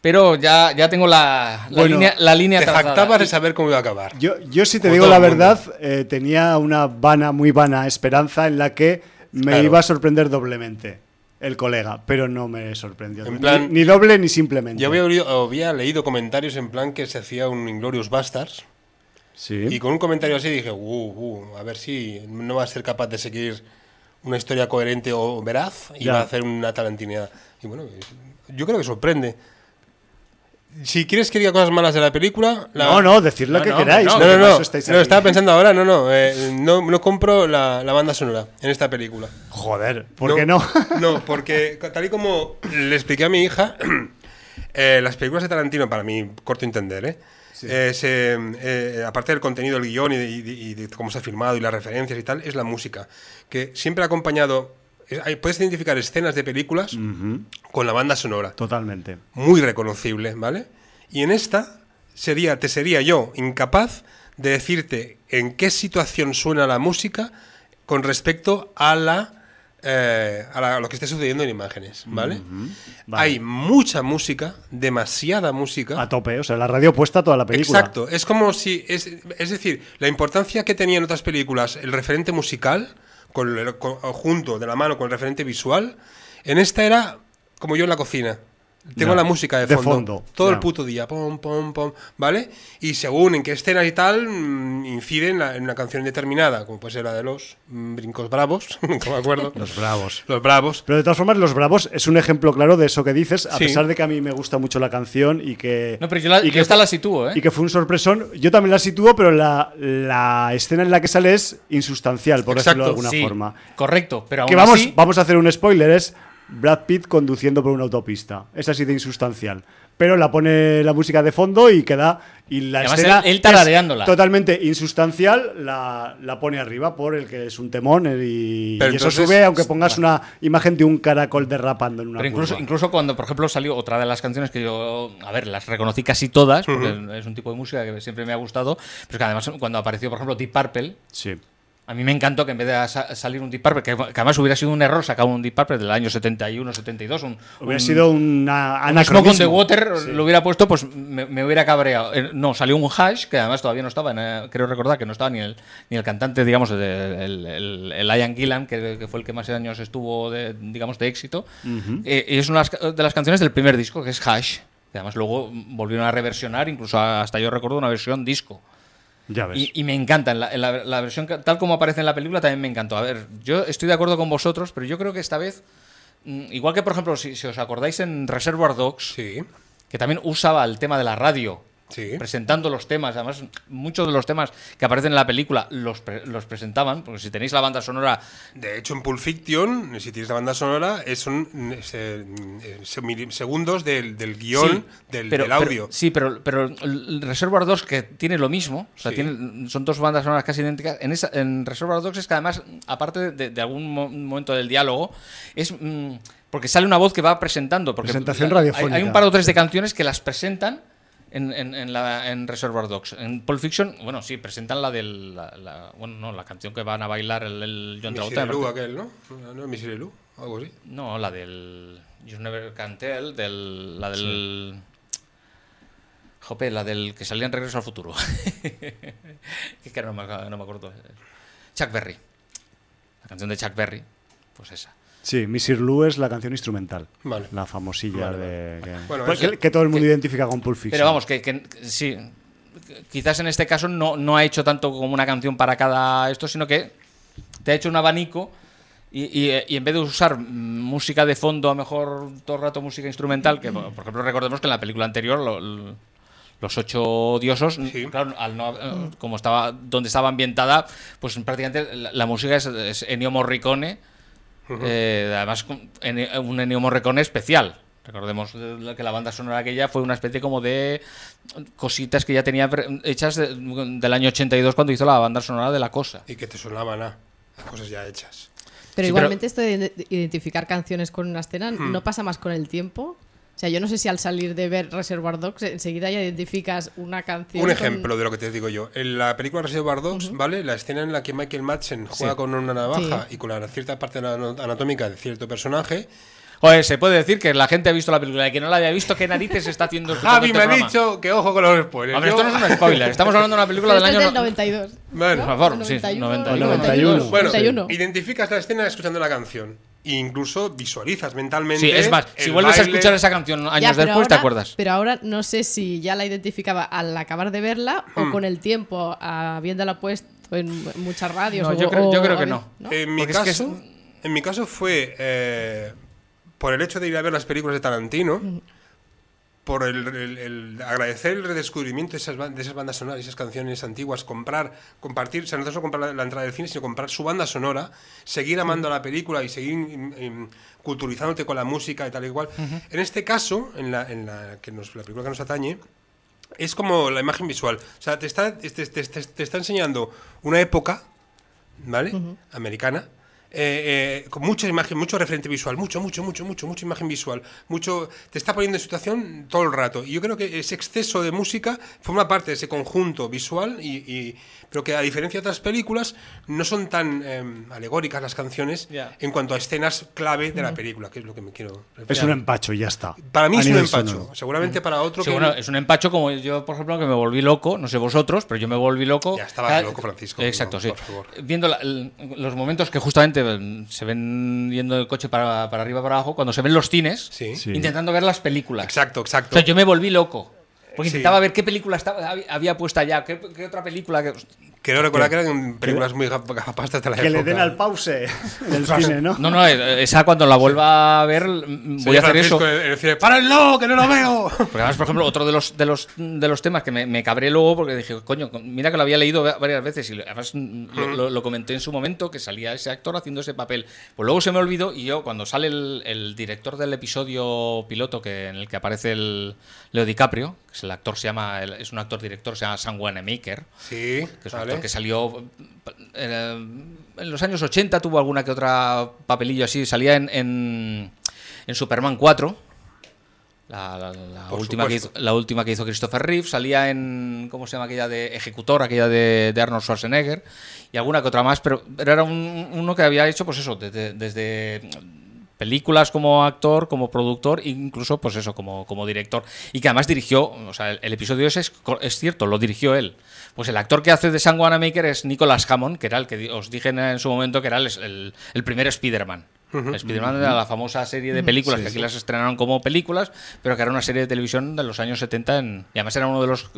pero ya, ya tengo la, la Bueno, línea, la línea Te trazada. jactabas de saber cómo iba a acabar. Yo, yo si te Como digo la verdad, eh, tenía una vana, muy vana esperanza en la que me Claro. iba a sorprender doblemente el colega, pero no me sorprendió. En Ni- plan- ni, doble ni simplemente. Yo había, había leído comentarios en plan que se hacía un Inglorious Bastards. Sí. Y con un comentario así dije, uh, uh, a ver si no va a ser capaz de seguir una historia coherente o veraz y Ya. va a hacer una talentinidad. Y bueno, yo creo que sorprende. Si quieres que diga cosas malas de la película... la- No, no, decir lo No, que no, queráis. no, No, no, no, estaba pensando ahora, no, no, eh, no, no compro la, la banda sonora en esta película. Joder, ¿por qué no? No, porque tal y como le expliqué a mi hija, eh, las películas de Tarantino, para mi corto entender, ¿eh? Eh, se, eh, aparte del contenido del guion y de, y de- y de cómo se ha filmado y las referencias y tal, es la música, que siempre ha acompañado... hay- puedes identificar escenas de películas con la banda sonora Totalmente. muy reconocible, ¿vale? Y en esta sería, te sería yo incapaz de decirte en qué situación suena la música con respecto a la, eh, a, la- a lo que esté sucediendo en imágenes, ¿vale? Vale. Hay mucha música, demasiada música. A tope, o sea, la radio puesta toda la película. Exacto, es como si, es, es decir, la importancia que tenía en otras películas el referente musical, con el- con- junto de la mano con el referente visual, en esta era como yo en la cocina. Tengo Ya, la música de de fondo, fondo, todo ya. el puto día, pom, pom, pom, ¿vale? Y según en qué escenas y tal, mm, incide en, la- en una canción determinada, como puede ser la de los mm, Brincos Bravos, no me acuerdo. Los bravos. Los Bravos. Pero de todas formas, Los Bravos es un ejemplo claro de eso que dices, a Sí. pesar de que a mí me gusta mucho la canción y que. No, pero yo, la, y yo que esta la sitúo, ¿eh? Y que fue un sorpresón. Yo también la sitúo, pero la, la escena en la que sale es insustancial, por decirlo de Exacto, alguna Sí, forma. Correcto, pero aún Que vamos, así- vamos a hacer un spoiler, es Brad Pitt conduciendo por una autopista. Es así de insustancial. Pero la pone la música de fondo y queda. Y la Además, escena él- él es tarareándola. totalmente insustancial, la, la pone arriba por el que es un temón y, y eso entonces- sube aunque pongas una imagen de un caracol derrapando en una Pero incluso, curva. incluso cuando, por ejemplo, salió otra de las canciones que yo, a ver, las reconocí casi todas, porque es un tipo de música que siempre me ha gustado, pero es que además cuando apareció, por ejemplo, Deep Purple, Sí. A mí me encantó que en vez de sa- salir un Deep Purple, que, que además hubiera sido un error sacar un Deep Purple del año 71, 72, un, Hubiera un- sido una un Smoke anacronismo. on the Water Sí. lo hubiera puesto, pues me, me hubiera cabreado. Eh, No, salió un hash, que además todavía no estaba, en, eh, creo recordar que no estaba ni el, ni el cantante, digamos, de- el, el- el Ian Gillan, que, que fue el que más años estuvo, de, digamos, de éxito. Eh, y es una de las- de las canciones del primer disco, que es Hash. Que además luego volvieron a reversionar, incluso hasta yo recuerdo una versión disco. Ya ves. Y, y me encanta, en la, en la- la versión tal como aparece en la película también me encantó. A ver, yo estoy de acuerdo con vosotros, pero yo creo que esta vez, mm, igual que por ejemplo, si, si os acordáis en Reservoir Dogs, Sí. que también usaba el tema de la radio. Sí. Presentando los temas, además muchos de los temas que aparecen en la película los, pre- los presentaban, porque si tenéis la banda sonora De hecho, en Pulp Fiction, si tienes la banda sonora, es- son eh, segundos del, del guion, Sí, del, pero- del audio. pero- sí, pero, pero Reservoir Dogs que tiene lo mismo, o sea, Sí. tiene- son dos bandas sonoras casi idénticas. En, esa, en Reservoir Dogs es que además, aparte de, de algún mo- momento del diálogo, es mm, porque sale una voz que va presentando. Porque Presentación hay- radiofónica. Hay, un par o tres de canciones que las presentan. En, en, en la, en Reservoir Dogs. En Pulp Fiction, bueno, sí, presentan la del. La, la- bueno, no, la canción que van a bailar el, el John Travolta. Miserelu, aquel, ¿no? ¿No? Miserelu, algo así. No, la del. You Never Can Tell, del, la del. Jope, la del que salía en Regreso al Futuro. que que no me, no me acuerdo. Chuck Berry. La canción de Chuck Berry, pues esa. Sí, Missir Lou es la canción instrumental. Vale. La famosilla Vale, de. Que, Bueno, pues eso- que- que todo el mundo identifica con Pulp Fiction. Pero vamos, que, que- que sí. Quizás en este caso no, no ha hecho tanto como una canción para cada esto, sino que te ha hecho un abanico y, y- y en vez de usar música de fondo, a lo mejor todo el rato música instrumental, que por ejemplo recordemos que en la película anterior lo- lo- los ocho odiosos, Sí. claro, al no- como estaba donde estaba ambientada, pues prácticamente la, la música es, es Ennio Morricone, eh, además en- un Ennio Morricone especial. Recordemos que la banda sonora aquella fue una especie como de cositas que ya tenía hechas de- del año 82 cuando hizo la banda sonora de La Cosa. Y que te sonaban a las cosas ya hechas. Pero Sí, igualmente esto de ide- identificar canciones con una escena Hmm. no pasa más con el tiempo. O sea, yo no sé si al salir de ver Reservoir Dogs enseguida ya identificas una canción. Un con- ejemplo de lo que te digo yo. En la película Reservoir Dogs, ¿vale? La escena en la que Michael Madsen juega Sí. con una navaja Sí. y con la cierta parte ana- anatómica de cierto personaje. Joder, se puede decir que la gente ha visto la película y que no la haya visto, ¿qué narices está haciendo escuchando Javi este me ha dicho que ojo con los spoilers. Hombre, Yo- esto no es un spoiler, estamos hablando de una película del año... del 92. Bueno, Por favor, sí, 91, 91. 91. Bueno, 91. identificas la escena escuchando la canción. Incluso visualizas mentalmente. Sí, es más, si el vuelves a escuchar esa canción años Ya, después, te acuerdas. Pero ahora no sé si ya la identificaba al acabar de verla Hmm. o con el tiempo, habiéndola puesto en muchas radios. No, o- yo creo- yo o- creo que no. En mi, Porque es que caso, en mi caso fue eh, por el hecho de ir a ver las películas de Tarantino, por el, el- el agradecer el redescubrimiento de esas, de esas bandas sonoras, esas canciones antiguas, comprar, compartir, o sea, no solo comprar la, entrada del cine, sino comprar su banda sonora, seguir amando la película y seguir culturizándote con la música y tal y cual. En este caso, en la, en la, que nos, la película que nos atañe, es como la imagen visual. O sea, te está, te, te- te- te está enseñando una época, ¿vale? Americana. Eh, eh, con mucha imagen, mucho referente visual, mucho, mucho, mucho, mucho, mucha imagen visual, mucho, te está poniendo en situación todo el rato. Y yo creo que ese exceso de música forma parte de ese conjunto visual, y, y- pero que a diferencia de otras películas, no son tan eh, alegóricas las canciones en cuanto a escenas clave de la película, que es lo que me quiero Es referir. un empacho y ya está. Para mí A es un empacho. sonoro. Seguramente para otro Sí, que bueno, es un empacho como yo, por ejemplo, que me volví loco, no sé vosotros, pero yo me volví loco. Ya estabas Cada- loco, Francisco, Exacto, no, sí. por favor. Viendo la- los momentos que justamente se ven yendo el coche para, para arriba para abajo, cuando se ven los cines, Sí. Intentando ver las películas. Exacto, O exacto. sea, yo me volví loco. Porque Sí. intentaba ver qué película estaba, había- había puesta ya, qué, qué otra película. Que, Quiero recordar que eran películas muy gaf- gafapastas de la Que época. le den al pause en el cine, ¿no? no, no, esa cuando la vuelva a ver, mm, voy a hacer eso. Francisco en el cine, ¡Párenlo, que no lo veo! Porque además, por ejemplo, otro de los, de los, de los temas que me, me cabré luego, porque dije, coño, mira que lo había leído va- varias veces y además mm, lo, lo- lo comenté en su momento, que salía ese actor haciendo ese papel. Pues luego se me olvidó y yo, cuando sale el, el director del episodio piloto que, en el que aparece el Leo DiCaprio, que es el actor, se llama, el- es un actor director, se llama Sam Wanamaker, Sí, que es un vale. actor que salió eh, en los años 80 tuvo alguna que otra papelillo así salía en, en, en Superman 4 la, la- la Por última que hizo, supuesto. la última que hizo Christopher Reeve salía en cómo se llama aquella de Ejecutor aquella de, de Arnold Schwarzenegger y alguna que otra más pero, pero era un- uno que había hecho pues eso desde películas como actor, como productor, incluso pues eso, como, como director. Y que además dirigió, o sea, el, episodio ese es, es cierto, lo dirigió él. Pues el actor que hace de Sam Wanamaker es Nicholas Hammond, que era el que os dije en, en su momento que era el, el- el primer Spider-Man. Spider-Man era la famosa serie de películas que aquí las estrenaron como películas, pero que era una serie de televisión de los años 70 en- y además era uno de los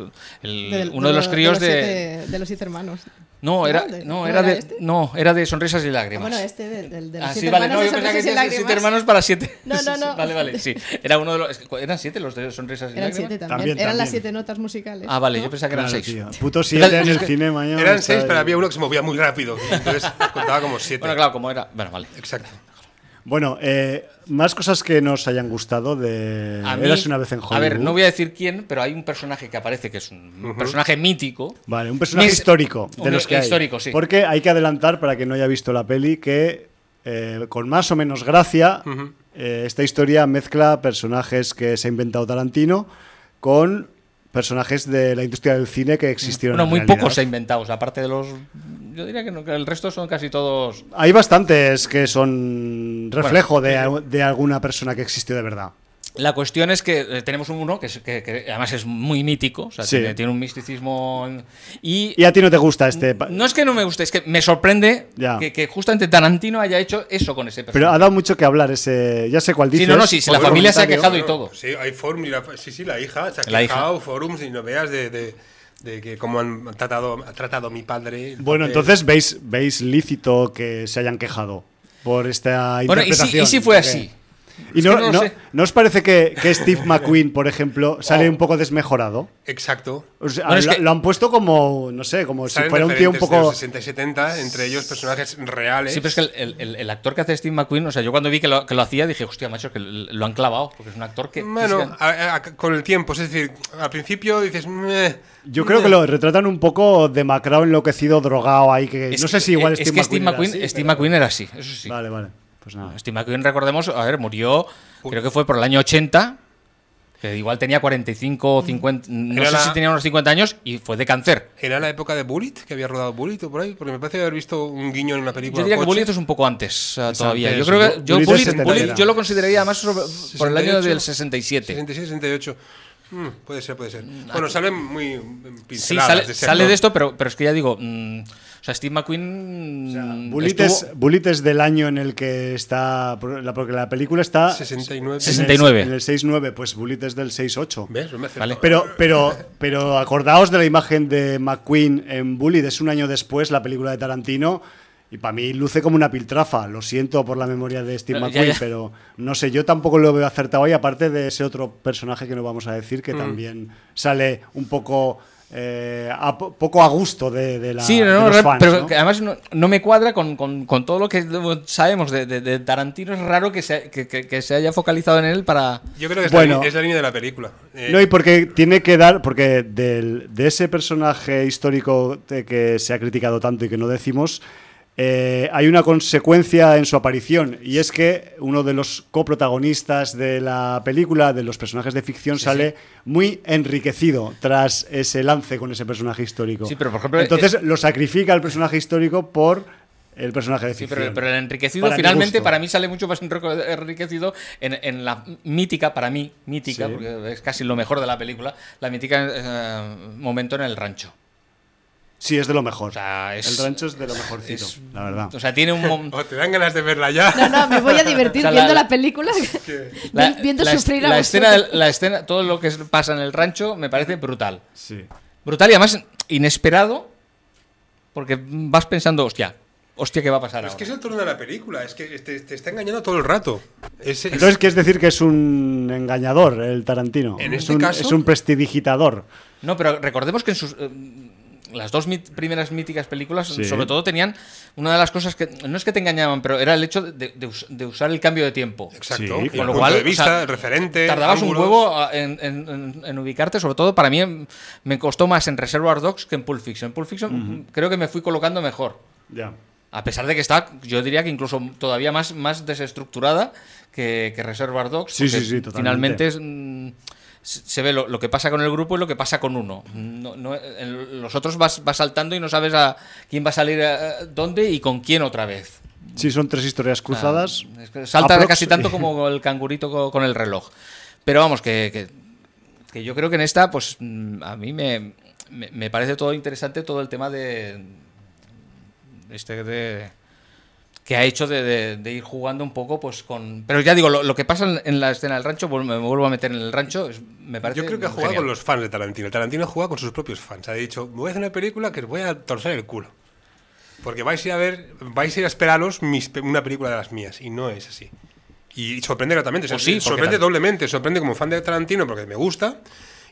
el- Del- uno de los críos los de, siete- de los siete hermanos. no era ¿De- no no era era de este? no era de sonrisas y Ah, lágrimas. bueno, este de, del- de los Ah, siete sí, vale, hermanos no, yo de pensaba que siete hermanos para siete. No, no, no. Vale, vale, sí. Era uno de los. ¿Eran siete los de sonrisas y Eran lágrimas? siete también. También, Eran las también. siete notas musicales. Ah, vale, ¿no? yo pensaba que eran Claro, seis. tío. Puto 7 en el cine mañana. Eran seis, pero había uno que se movía muy rápido. Entonces contaba como siete. Bueno, claro, como era. Bueno, vale. Exacto. Bueno, eh, más cosas que nos hayan gustado de A mí- Eras una vez en Hollywood. A ver, no voy a decir quién, pero hay un personaje que aparece que es un personaje mítico. Vale, un personaje Mis- histórico de un los que hay. histórico, sí. Porque hay que adelantar para quien no haya visto la peli que eh, con más o menos gracia eh, esta historia mezcla personajes que se ha inventado Tarantino con personajes de la industria del cine que existieron. Bueno, en muy pocos se ha inventado. O sea, aparte de los. Yo diría que, no, que el resto son casi todos. Hay bastantes que son reflejo de, de alguna persona que existió de verdad. La cuestión es que eh, tenemos un uno que, es- que- que además es muy mítico. O sea, Sí. tiene, tiene un misticismo. Y. ¿Y a ti no te gusta este? No es que no me guste, es que me sorprende que, que justamente Tarantino haya hecho eso con ese Pero personaje. ha dado mucho que hablar ese. Ya sé cuál dices. Sí, no, no, sí, sí, la familia se ha quejado y todo. Sí, hay forums. y la- Sí, sí, la hija se ha La hija. quejado, forums y no veas de, de, de que cómo han tratado, ha tratado mi padre. Bueno, papel. entonces veis, veis lícito que se hayan quejado por esta Bueno, y si, interpretación. y si fue así. ¿Y no, no no-. ¿no os parece que, que Steve McQueen, por ejemplo, sale Oh. un poco desmejorado? Exacto. O sea, Bueno, es lo, que- lo han puesto como, no sé, como si fuera un tío un de poco... los 60 y 70, entre ellos personajes reales. Sí, pero es que el, el- el- actor que hace Steve McQueen, o sea, yo cuando vi que lo, que lo hacía dije, hostia, macho, que lo han clavado, porque es un actor que. Bueno, a- a- con el tiempo, es decir, al principio dices. "Meh", Yo creo que lo retratan un poco demacrado, enloquecido, drogado ahí, que es no sé que- si igual es Steve que Steve McQueen, McQueen, era así, Steve pero- McQueen era así, eso sí. Vale, vale. Pues nada. Steve McQueen, recordemos, a ver, murió, creo que fue por el año 80, que igual tenía 45 o 50, no Era sé la- si tenía unos 50 años, y fue de cáncer. ¿Era la época de Bullet? ¿Que había rodado Bullet o por ahí? Porque me parece haber visto un guiño en una película. Yo diría que. Bullitt es un poco antes eh, todavía. Yo creo que yo. Bullitt yo lo consideraría además sobre- por el año 68, del 67. 66, 68. Mm, puede ser, puede ser. Bueno, salen muy Sí, pinceladas sale, de ese sale de esto, pero, pero es que ya digo, mm, o sea, Steve McQueen. mm, Bullitt, estuvo- es, del año en el que está. la- Porque la película está. 69. en el- 69. En el 6-9, pues Bullitt es del 6-8. ¿Ves? No me acerco. Vale. Pero, pero, pero acordaos de la imagen de McQueen en Bullitt, es un año después, la película de Tarantino, y para mí luce como una piltrafa. Lo siento por la memoria de Steve ya, McQueen, ya. pero no sé, yo tampoco lo veo acertado ahí, aparte de ese otro personaje que no vamos a decir, Mm. que también sale un poco, eh, a, poco a gusto de, de la, Sí, no, de no, los re- fans, pero ¿no? que además no, no me cuadra con, con- con todo lo que sabemos de, de- de Tarantino. Es raro que se, que, que- que se haya focalizado en él para. Yo creo que es, Bueno. la, es la línea de la película. Eh, No, y porque tiene que dar, porque del- de ese personaje histórico de que se ha criticado tanto y que no decimos, eh, hay una consecuencia en su aparición, y es que uno de los coprotagonistas de la película, de los personajes de ficción, sale muy enriquecido tras ese lance con ese personaje histórico. Sí, pero, por ejemplo, Entonces lo sacrifica el personaje histórico por el personaje de Sí, ficción. pero, pero el enriquecido Para finalmente para mí sale mucho más enrique- enriquecido en, en la mítica, para mí, mítica, porque es casi lo mejor de la película, la mítica eh, momento en el rancho. Sí, es de lo mejor. O sea, es- el rancho es de lo mejorcito, es- la verdad. O sea, tiene un... O te dan ganas de verla ya. No, no, me voy a divertir O sea, la- viendo la, la- película, la, viendo la es- sufrir a la escena, la escena, todo lo que es- pasa en el rancho me parece brutal. Sí. Brutal y además inesperado, porque vas pensando, hostia, hostia, ¿qué va a pasar Es ahora? que es el turno de la película, es que te, te está engañando todo el rato. Es- es- Entonces, ¿quieres decir que es un engañador el Tarantino? En es este un, caso- Es un prestidigitador. No, pero recordemos que en sus... eh, las dos mit- primeras míticas películas, Sí. sobre todo, tenían una de las cosas que no es que te engañaban, pero era el hecho de, de us- de usar el cambio de tiempo. Exacto. Sí, con lo punto cual, de o vista, sea, el referente. Tardabas un huevo a- en, en- en- en ubicarte, sobre todo para mí me costó más en Reservoir Dogs que en Pulp Fiction. En Pulp Fiction creo que me fui colocando mejor. Ya. A pesar de que está, yo diría que incluso todavía más, más desestructurada que, que Reservoir Dogs. Sí, sí, sí, totalmente. Finalmente es, mm, se ve lo, lo que pasa con el grupo y lo que pasa con uno. No, no- los otros vas, vas saltando y no sabes a quién va a salir eh, dónde y con quién otra vez. Sí, son tres historias cruzadas. Es que Salta Aprox- casi tanto como el cangurito co- con el reloj. Pero vamos, que, que- que yo creo que en esta, pues mm, a mí me, me- me parece todo interesante todo el tema de. Este de. Que ha hecho de, de- de ir jugando un poco pues con... Pero ya digo, lo, lo que pasa en, en la escena del rancho, me vuelvo a meter en el rancho, es- me parece Yo creo que ha jugado genial. con los fans de Tarantino. Tarantino juega con sus propios fans. Ha dicho, voy a hacer una película que os voy a torcer el culo. Porque vais a ir a ver, vais a ir a esperaros mis una película de las mías. Y no es así. Y sorprende gratamente. o sea, Pues sí, sorprende doblemente. Sorprende como fan de Tarantino porque me gusta.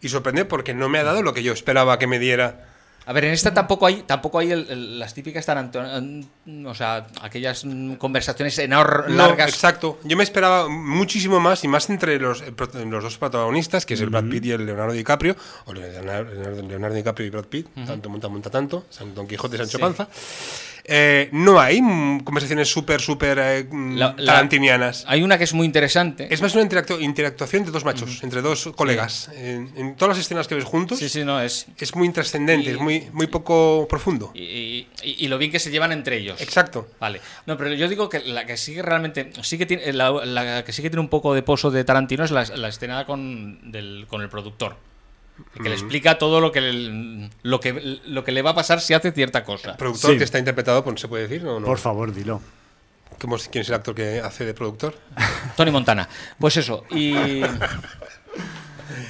Y sorprende porque no me ha dado lo que yo esperaba que me diera. A ver, en esta tampoco hay, tampoco hay el- el- las típicas taranto- o sea, aquellas conversaciones enor- No, largas. exacto. Yo me esperaba muchísimo más y más entre los, eh, los dos protagonistas, que es el Brad Pitt y el Leonardo DiCaprio, o Leonardo, Leonardo- DiCaprio y Brad Pitt, tanto monta, monta tanto, San Don Quijote, Sancho Sí. Panza. Eh, no hay conversaciones súper, súper eh, tarantinianas. Hay una que es muy interesante. Es más una interactu- interactuación de dos machos, entre dos colegas. En, en todas las escenas que ves juntos, Sí, sí, no, es... es muy intrascendente, Y- es muy, muy poco profundo. Y, y- y lo bien que se llevan entre ellos. Exacto. Vale. No, pero yo digo que la que sigue realmente. Sí que tiene, la, la que sí que tiene un poco de pozo de Tarantino es la, la escena con, del, con el productor. Que le explica todo lo que, le- lo, que, lo que le va a pasar si hace cierta cosa. Productor Sí. que está interpretado, por, ¿se puede decir? No, no. Por favor, dilo. ¿Cómo ¿Quién es el actor que hace de productor? Tony Montana. Pues eso. Y.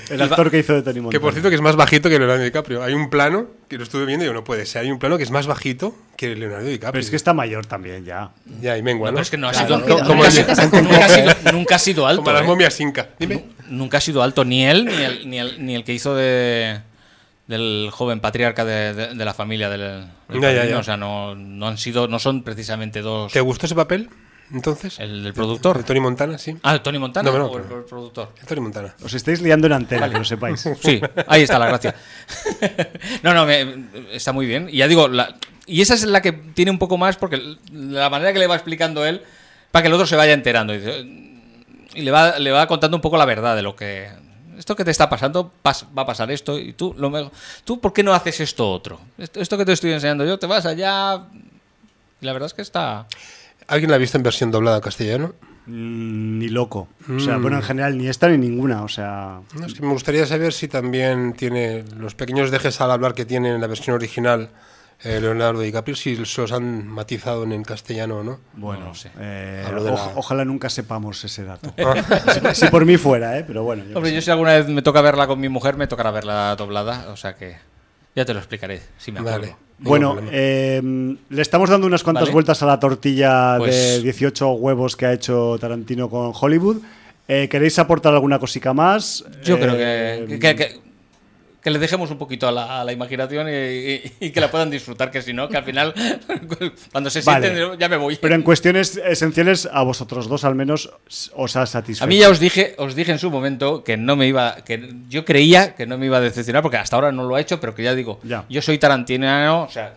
El actor que hizo de Tony Montana. Que por cierto que es más bajito que Leonardo DiCaprio. Hay un plano que lo estuve viendo y yo no puede ser. Hay un plano que es más bajito que Leonardo DiCaprio. Pero es que está mayor también ya. Ya, y mengua, No, ¿no? pero es que no ha Claro, sido. como- nunca, como ha el- sido- nunca ha sido, nunca ha sido alto. Como las ¿eh? momias inca. Dime. Nunca ha sido alto ni él ni el, ni el, ni el que hizo de del joven patriarca de, de- de la familia del, del Ya, ya, padrino. ya. o sea no, no han sido no son precisamente dos ¿Te gustó ese papel? Entonces. el del productor De Tony Montana, sí. ah Tony Montana No, no, o el, el productor El Tony Montana. Os estáis liando en antena, que lo sepáis. sí ahí está la gracia no no me- está muy bien y ya digo la- y esa es la que tiene un poco más porque la manera que le va explicando él para que el otro se vaya enterando y, dice- y le va le va contando un poco la verdad de lo que esto que te está pasando pas- va a pasar esto y tú lo me- tú por qué no haces esto otro esto, esto que te estoy enseñando yo te vas allá y la verdad es que está ¿Alguien la ha visto en versión doblada en castellano? Mm, ni loco. O sea, Mm. bueno, en general ni esta ni ninguna. O sea, No, es que me gustaría saber si también tiene los pequeños dejes al hablar que tiene en la versión original eh, Leonardo DiCaprio, si se los han matizado en, en castellano o no. bueno, No sé. eh, la- ojalá nunca sepamos ese dato. Ah, si, si por mí fuera, ¿eh? Pero bueno. yo hombre yo sé. si alguna vez me toca verla con mi mujer me tocará verla doblada o sea que ya te lo explicaré si me acuerdo vale. Bueno, eh, le estamos dando unas cuantas Vale. vueltas a la tortilla de Pues- 18 huevos que ha hecho Tarantino con Hollywood. Eh, ¿Queréis aportar alguna cosica más? Yo Eh, creo que, que, que- que le dejemos un poquito a la, a la imaginación y, y- y que la puedan disfrutar, que si no, que al final, cuando se Vale. sienten, ya me voy. Pero en cuestiones esenciales, a vosotros dos al menos os ha satisfecho. A mí ya os dije, os dije en su momento que no me iba, que yo creía que no me iba a decepcionar, porque hasta ahora no lo ha hecho, pero que ya digo, Ya. yo soy tarantinano, o sea,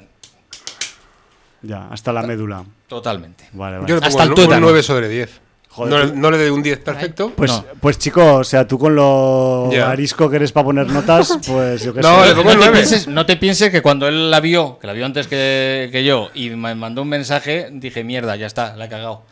Ya, hasta la médula. totalmente. Vale, vale. Yo le Hasta pongo el un- tuétano. un 9 sobre 10. Joder, no, le- no le doy un 10 perfecto. Pues, No. pues chico, o sea, tú con lo arisco que eres para poner notas, pues yo qué No, sé. le pongo No te, pienses, no te pienses que cuando él la vio, que la vio antes que, que yo, y me mandó un mensaje, dije, mierda, ya está, la he cagado.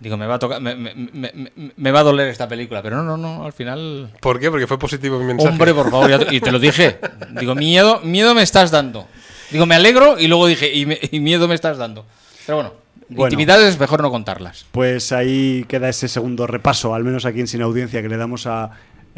Digo, me va a tocar, me, me- me- me- me va a doler esta película, pero no, no, no, al final. ¿Por qué? Porque fue positivo mi mensaje. Hombre, por favor, ya te- y te lo dije. Digo, miedo, miedo me estás dando. Digo, me alegro y luego dije, y, me- y miedo me estás dando. Pero bueno, Bueno. intimidades es mejor no contarlas. Pues ahí queda ese segundo repaso, al menos aquí en Sin Audiencia, que le damos a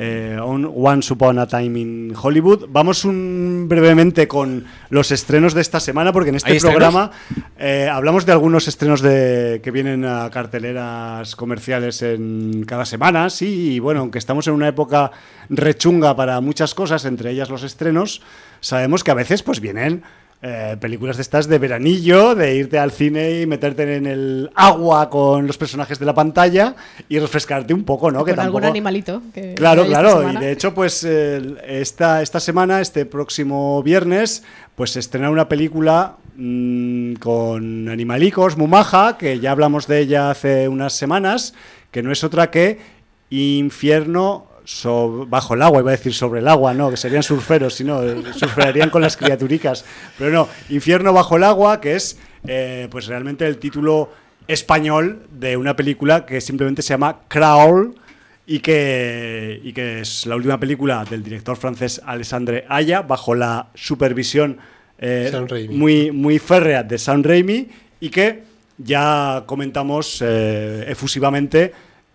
eh, On- Once Upon a Time in Hollywood. Vamos un- brevemente con los estrenos de esta semana, porque en este programa eh, hablamos de algunos estrenos de, que vienen a carteleras comerciales en cada semana, sí, y bueno, aunque estamos en una época rechunga para muchas cosas, entre ellas los estrenos, sabemos que a veces pues vienen eh, películas de estas de veranillo, de irte al cine y meterte en el agua con los personajes de la pantalla y refrescarte un poco, ¿no? Con que algún animalito. Que Claro, claro. Y de hecho, pues esta, esta semana, este próximo viernes, pues se estrena una película mm, con animalicos, muy maja, que ya hablamos de ella hace unas semanas, que no es otra que Infierno so- bajo el agua, iba a decir sobre el agua, no, que serían surferos, si no, eh, surferarían con las criaturicas. Pero no, Infierno bajo el agua, que es eh, pues realmente el título español de una película que simplemente se llama Crawl y que, y que es la última película del director francés Alexandre Aya bajo la supervisión eh, muy, muy férrea de Sam Raimi y que ya comentamos eh, efusivamente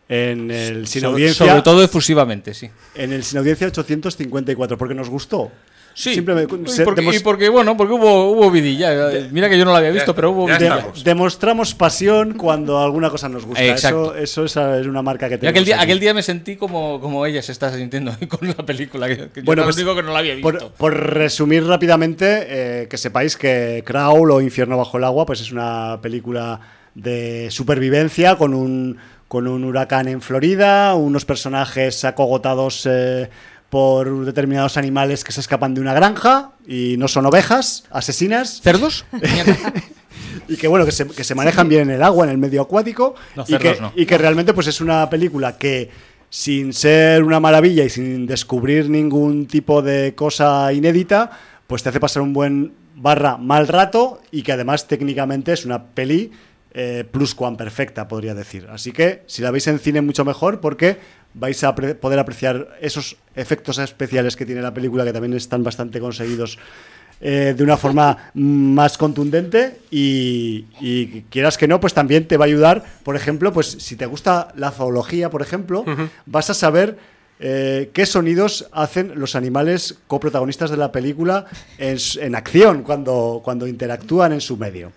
en el sin Sobre- audiencia Sobre todo efusivamente, sí. en el sin audiencia 854 porque nos gustó. Sí, Simplemente y porque, demos- y porque, bueno, porque hubo, hubo vidilla. Mira que yo no la había visto, Ya- pero hubo vidilla. estamos. demostramos pasión cuando alguna cosa nos gusta. Exacto. Eso, eso es, una marca que tenemos. aquel día, aquí. aquel día me sentí como, como ella se está sintiendo con la película. Que, que Bueno, yo pues, digo que no la había visto. Por, por resumir rápidamente, eh, que sepáis que Crawl o Infierno bajo el agua pues es una película de supervivencia con un, con un huracán en Florida, unos personajes acogotados eh, por determinados animales que se escapan de una granja y no son ovejas asesinas ¿Cerdos? y que bueno que se, que se manejan bien en el agua en el medio acuático No, y, que, no. y que realmente pues es una película que sin ser una maravilla y sin descubrir ningún tipo de cosa inédita pues te hace pasar un buen barra mal rato y que además técnicamente es una peli eh, plus cuan perfecta podría decir. Así que si la veis en cine mucho mejor porque vais a poder apreciar esos efectos especiales que tiene la película que también están bastante conseguidos eh, de una forma más contundente. Y, y quieras que no, pues también te va a ayudar, por ejemplo, pues si te gusta la zoología, por ejemplo, vas a saber eh, qué sonidos hacen los animales coprotagonistas de la película en, en acción, cuando, cuando interactúan en su medio.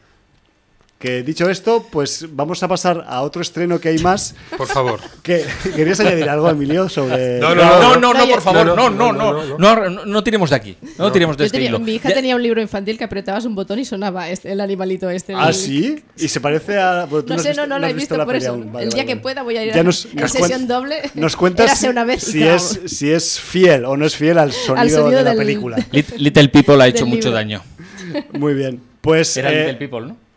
Que dicho esto, pues vamos a pasar a otro estreno que hay más. Por favor. ¿Querías añadir algo, Emilio, sobre.? No, no, no, no, por favor, no, no, no. No tiremos de aquí. No tiremos de este. Mi hija tenía un libro infantil que apretabas un botón y sonaba este, el animalito este. ¿Ah, sí? ¿Y se parece a.? No sé, no, no lo he visto, por eso. El día que pueda voy a ir a la sesión doble. Nos cuentas si es, si es fiel o no es fiel al sonido, de la película. Little People ha hecho mucho daño. Muy bien. Pues. Era eh, Little People, ¿no?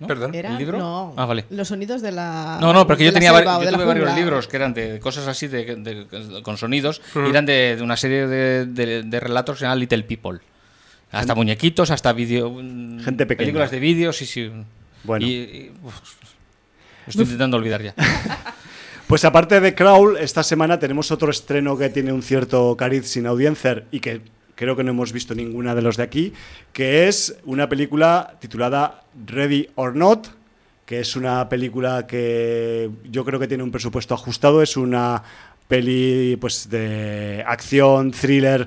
¿No? Perdón. ¿Era? ¿El libro? No. Ah, vale. Los sonidos de la. No, no, porque yo tenía selva yo tuve varios libros que eran de, cosas así de, de- con sonidos y eran de, de una serie de, de- de relatos que se llaman Little People. Hasta muñequitos, hasta vídeo, mm, Gente pequeña. películas de vídeo, sí, sí. Bueno. Y- y- uf, estoy intentando olvidar ya. Pues aparte de Crawl, esta semana tenemos otro estreno que tiene un cierto cariz sin audiencia y que creo que no hemos visto ninguna de los de aquí, que es una película titulada Ready or Not, que es una película que yo creo que tiene un presupuesto ajustado, es una peli pues de acción, thriller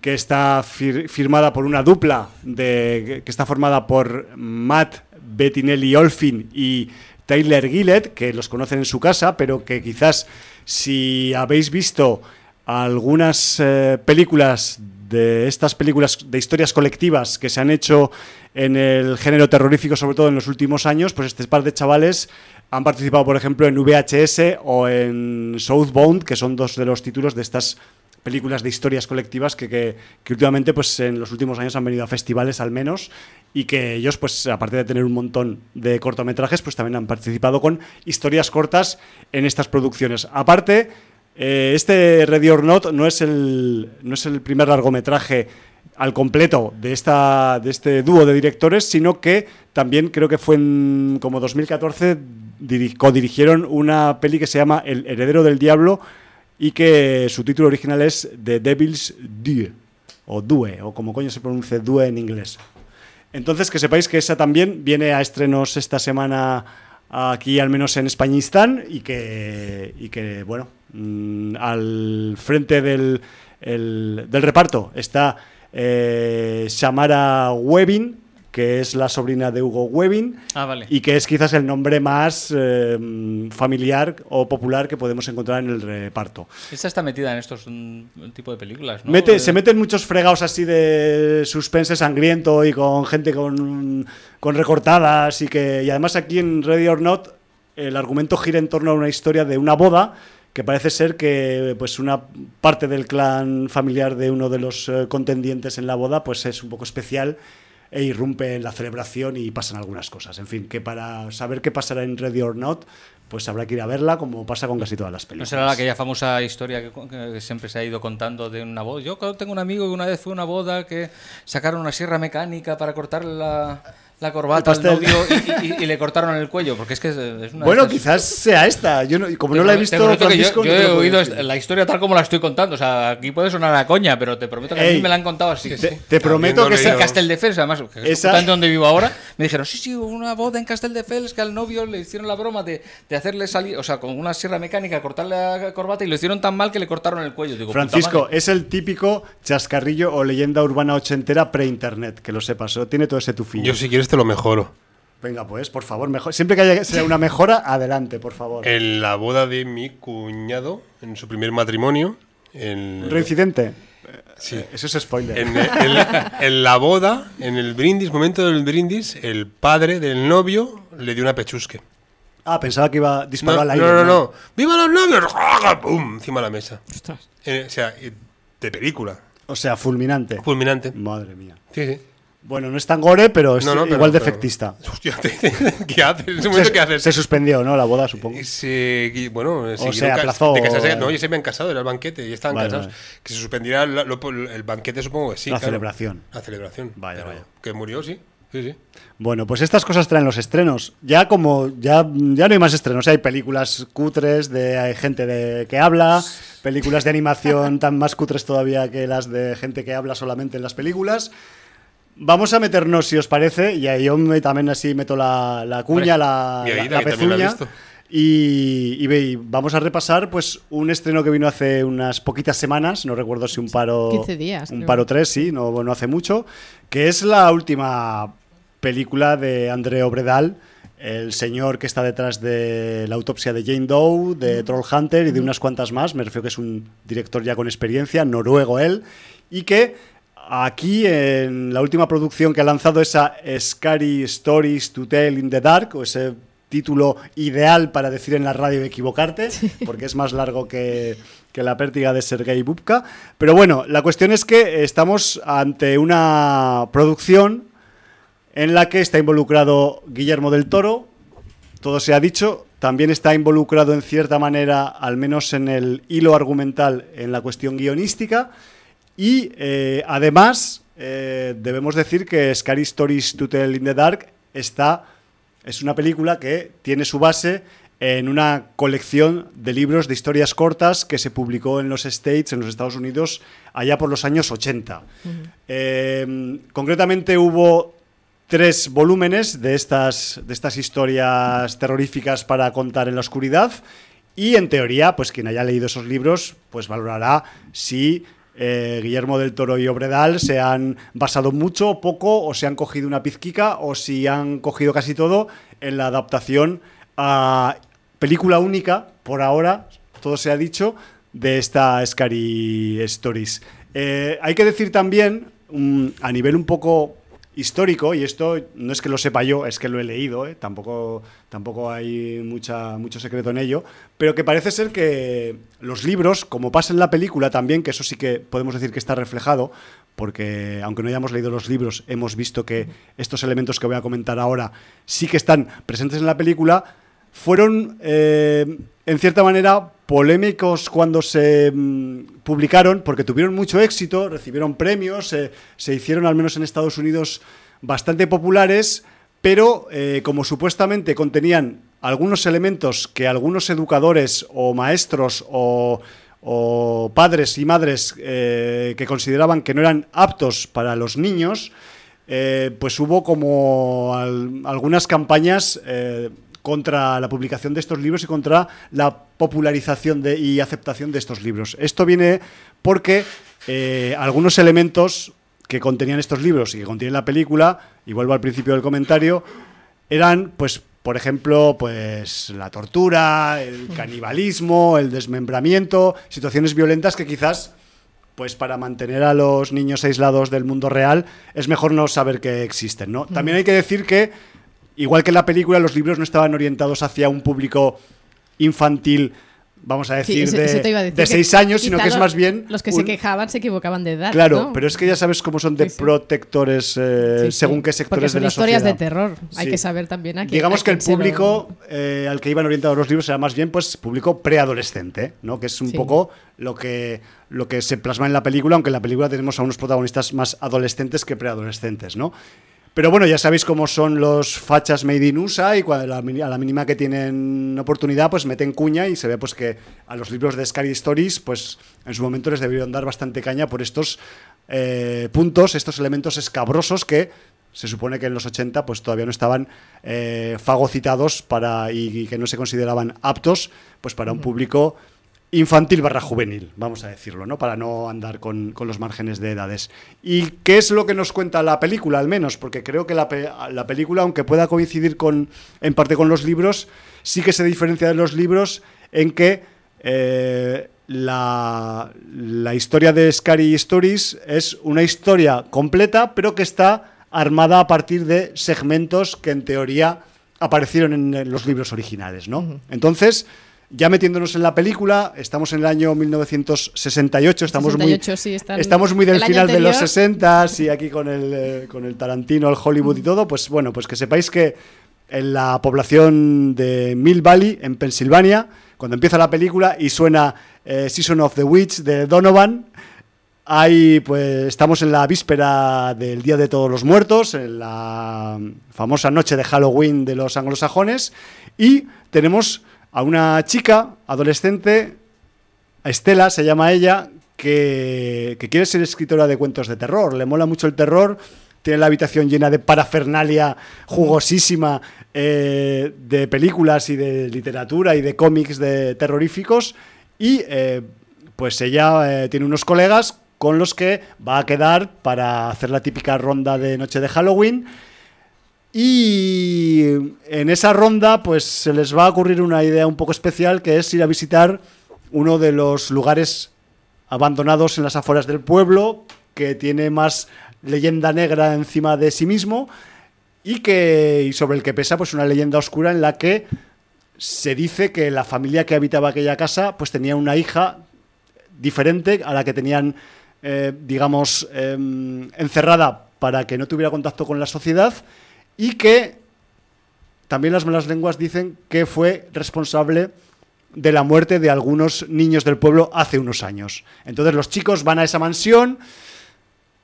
que está fir- firmada por una dupla de que está formada por Matt Bettinelli Olfin y Tyler Gillett, que los conocen en su casa, pero que quizás si habéis visto algunas eh, películas de estas películas de historias colectivas que se han hecho en el género terrorífico, sobre todo en los últimos años, pues este par de chavales han participado, por ejemplo, en VHS o en Southbound, que son dos de los títulos de estas películas de historias colectivas que, últimamente, pues en los últimos años han venido a festivales al menos y que ellos, pues aparte de tener un montón de cortometrajes, pues también han participado con historias cortas en estas producciones. Aparte, eh, este Ready or Not no es el, no es el primer largometraje al completo de, esta, de este dúo de directores, sino que también creo que fue en como 2014 diri- codirigieron una peli que se llama El heredero del diablo y que su título original es The Devil's Due, o Due, o como coño se pronuncia Due en inglés. Entonces, que sepáis que esa también viene a estrenos esta semana aquí, al menos en Españistán, y que, y que bueno, mm, al frente del, el- del reparto está eh, Shamara Webbing, que es la sobrina de Hugo Webbing, Ah, vale. y que es quizás el nombre más eh, familiar o popular que podemos encontrar en el reparto. Esta está metida en estos mm, tipo de películas, ¿no? Mete- Eh, se meten muchos fregados así de suspense sangriento y con gente con, con recortadas y que y además aquí en Ready or Not el argumento gira en torno a una historia de una boda que parece ser que pues una parte del clan familiar de uno de los eh, contendientes en la boda pues es un poco especial e irrumpe en la celebración y pasan algunas cosas. En fin, que para saber qué pasará en Ready or Not, pues habrá que ir a verla como pasa con casi todas las ¿No películas. será aquella famosa historia que, que siempre se ha ido contando de una boda? Yo tengo un amigo que una vez fue a una boda que sacaron una sierra mecánica para cortar la, la corbata al novio y, y- y le cortaron el cuello, porque es que es, es una Bueno, estas- quizás sea esta. Yo no- y como Te no la he visto, yo- Francisco, yo, no he oído decir. la historia tal como la estoy contando. O sea, aquí puede sonar a coña, pero te prometo que a Ey. mí me la han contado así. Te, sí. te prometo que sea oído. Casteldefels, además, que es donde vivo ahora, me dijeron, sí, sí, hubo una boda en Casteldefels que al novio le hicieron la broma de, de hacerle salir, o sea, con una sierra mecánica, cortarle la corbata y lo hicieron tan mal que le cortaron el cuello. Digo, Francisco, es el típico chascarrillo o leyenda urbana ochentera pre-internet, que lo sepas. ¿o? Tiene todo ese tufillo. Yo si quieres te lo mejoro. Venga, pues, por favor, mejor. Siempre que haya sea una mejora, adelante, por favor. En la boda de mi cuñado, en su primer matrimonio, en, Reincidente. sí, Eso es spoiler. en, en- en la boda, en el brindis, momento del brindis, el padre del novio le dio una pechusque. Ah, pensaba que iba a disparar No, al aire. no, no, no. ¡Viva los novios! ¡Pum! Encima de la mesa. Eh, o sea, eh, de película. O sea, fulminante. Fulminante. Madre mía. Sí, sí. Bueno, no es tan gore, pero es No, no, pero- igual pero- defectista. Hostia, ¿qué haces? Se, ¿qué haces? se suspendió, ¿no? La boda, supongo. Se, y bueno, se siguieron cas- aplazó. de casarse- no, ya se habían casado, era el banquete, ya estaban Vale, casados. vale. Que se suspendiera lo- el banquete, supongo que sí. La claro. celebración. La celebración. Vaya, pero vaya. Que murió, sí. Sí, sí. Bueno, pues estas cosas traen los estrenos. Ya como ya, ya no hay más estrenos, hay películas cutres de hay gente de, que habla, películas de animación tan más cutres todavía que las de gente que habla solamente en las películas. Vamos a meternos, si os parece, y ahí yo me- también así meto la, la cuña, la, pezuña. Y, y ve- y vamos a repasar pues un estreno que vino hace unas poquitas semanas, no recuerdo si un paro 15 días, un creo. paro 3, sí, no, no hace mucho, que es la última película de André Obredal, el señor que está detrás de la autopsia de Jane Doe, de Trollhunter y de unas cuantas más, me refiero que es un director ya con experiencia, noruego él, y que aquí en la última producción que ha lanzado esa Scary Stories to Tell in the Dark, o ese título ideal para decir en la radio y equivocarte, porque es más largo que, que la pértiga de Sergei Bubka. Pero bueno, la cuestión es que estamos ante una producción en la que está involucrado Guillermo del Toro, todo se ha dicho, también está involucrado en cierta manera, al menos en el hilo argumental, en la cuestión guionística, y eh, además eh, debemos decir que Scary Stories to Tell in the Dark está, es una película que tiene su base en una colección de libros de historias cortas que se publicó en los States, en los Estados Unidos, allá por los años 80. Eh, concretamente hubo tres volúmenes de estas, de estas historias terroríficas para contar en la oscuridad y en teoría, pues quien haya leído esos libros, pues valorará si eh, Guillermo del Toro y Obredal se han basado mucho poco, o se han cogido una pizquica, o si han cogido casi todo en la adaptación a película única, por ahora, todo se ha dicho, de esta Scary Stories. Eh, hay que decir también, mm, a nivel un poco histórico, y esto no es que lo sepa yo, es que lo he leído, ¿eh? tampoco, tampoco hay mucha, mucho secreto en ello, pero que parece ser que los libros, como pasa en la película también, que eso sí que podemos decir que está reflejado, porque aunque no hayamos leído los libros, hemos visto que estos elementos que voy a comentar ahora sí que están presentes en la película, fueron eh, en cierta manera polémicos cuando se mm, publicaron porque tuvieron mucho éxito, recibieron premios, eh, se hicieron al menos en Estados Unidos bastante populares, pero eh, como supuestamente contenían algunos elementos que algunos educadores o maestros o, o padres y madres que consideraban que no eran aptos para los niños, pues hubo como al- algunas campañas contra la publicación de estos libros y contra la popularización de- y aceptación de estos libros. Esto viene porque eh, algunos elementos que contenían estos libros y que contienen la película, y vuelvo al principio del comentario, eran, pues, por ejemplo, pues la tortura, el canibalismo, el desmembramiento, situaciones violentas que quizás pues para mantener a los niños aislados del mundo real es mejor no saber que existen, ¿no? También hay que decir que igual que en la película los libros no estaban orientados hacia un público infantil, vamos a Sí, decir, eso- de, eso te iba a decir, de que seis años, sino que es más bien Los que se quejaban se equivocaban de edad. Claro, ¿no? pero es que ya sabes cómo son de Sí, sí. protectores eh, según qué sectores son de la historias sociedad. de terror. Hay que saber también a quién. Digamos que el lo- público eh, al que iban orientados los libros era más bien pues público preadolescente, ¿no? Que es un poco lo que lo que se plasma en la película, aunque en la película tenemos a unos protagonistas más adolescentes que preadolescentes, ¿no? Pero bueno, ya sabéis cómo son los fachas made in USA y cuando a la, mínima que tienen oportunidad, pues meten cuña y se ve pues que a los libros de Scary Stories, pues en su momento les debieron dar bastante caña por estos eh, puntos, estos elementos escabrosos que se supone que en los 80 pues todavía no estaban eh, fagocitados para y, y que no se consideraban aptos pues para un público infantil barra juvenil, vamos a decirlo, ¿no? Para no andar con, con los márgenes de edades. ¿Y qué es lo que nos cuenta la película, al menos? Porque creo que la, pe- la película, aunque pueda coincidir con, en parte con los libros, sí que se diferencia de los libros en que eh, la, la historia de Scary Stories es una historia completa, pero que está armada a partir de segmentos que en teoría aparecieron en los libros originales, ¿no? Entonces, ya metiéndonos en la película, estamos en el año 1968, estamos 68, muy sí, están- estamos muy del final de los anterior. 60 y aquí con el eh, con el Tarantino, el Hollywood y todo, pues bueno, pues que sepáis que en la población de Mill Valley, en Pensilvania, cuando empieza la película y suena eh, Season of the Witch de Donovan, hay, pues, estamos en la víspera del Día de Todos los Muertos, en la famosa noche de Halloween de los anglosajones, y tenemos a una chica adolescente, Estela se llama ella, que, quiere ser escritora de cuentos de terror. Le mola mucho el terror, tiene la habitación llena de parafernalia jugosísima eh, de películas y de literatura y de cómics de terroríficos, y eh, pues ella eh, tiene unos colegas con los que va a quedar para hacer la típica ronda de noche de Halloween. Y en esa ronda, pues se les va a ocurrir una idea un poco especial, que es ir a visitar uno de los lugares abandonados en las afueras del pueblo, que tiene más leyenda negra encima de sí mismo y que sobre el que pesa pues una leyenda oscura en la que se dice que la familia que habitaba aquella casa pues tenía una hija diferente a la que tenían eh, digamos em, encerrada para que no tuviera contacto con la sociedad y que también las malas lenguas dicen que fue responsable de la muerte de algunos niños del pueblo hace unos años. Entonces los chicos van a esa mansión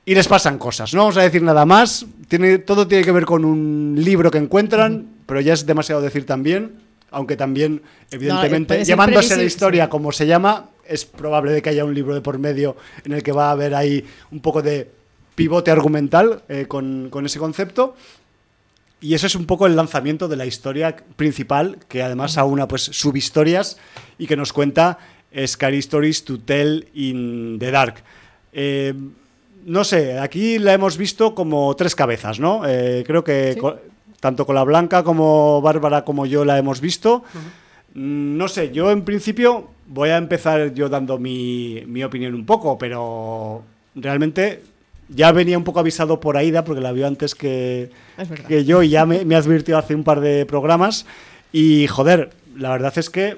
y les pasan cosas. No vamos a decir nada más. Tiene, todo tiene que ver con un libro que encuentran, pero ya es demasiado decir también, aunque también, evidentemente, ser llamándose la historia como se llama, es probable de que haya un libro de por medio en el que va a haber ahí un poco de pivote argumental eh, con, con ese concepto. Y eso es un poco el lanzamiento de la historia principal, que además aúna pues subhistorias y que nos cuenta Scary Stories to Tell in the Dark. Eh, no sé, aquí la hemos visto como tres cabezas, ¿no? Eh, creo que Sí. co- tanto con la Blanca como Bárbara como yo la hemos visto. Mm, No sé, yo en principio voy a empezar yo dando mi, mi opinión un poco, pero realmente ya venía un poco avisado por Aida, porque la vio antes que, yo y ya me, me advirtió hace un par de programas. Y joder, la verdad es que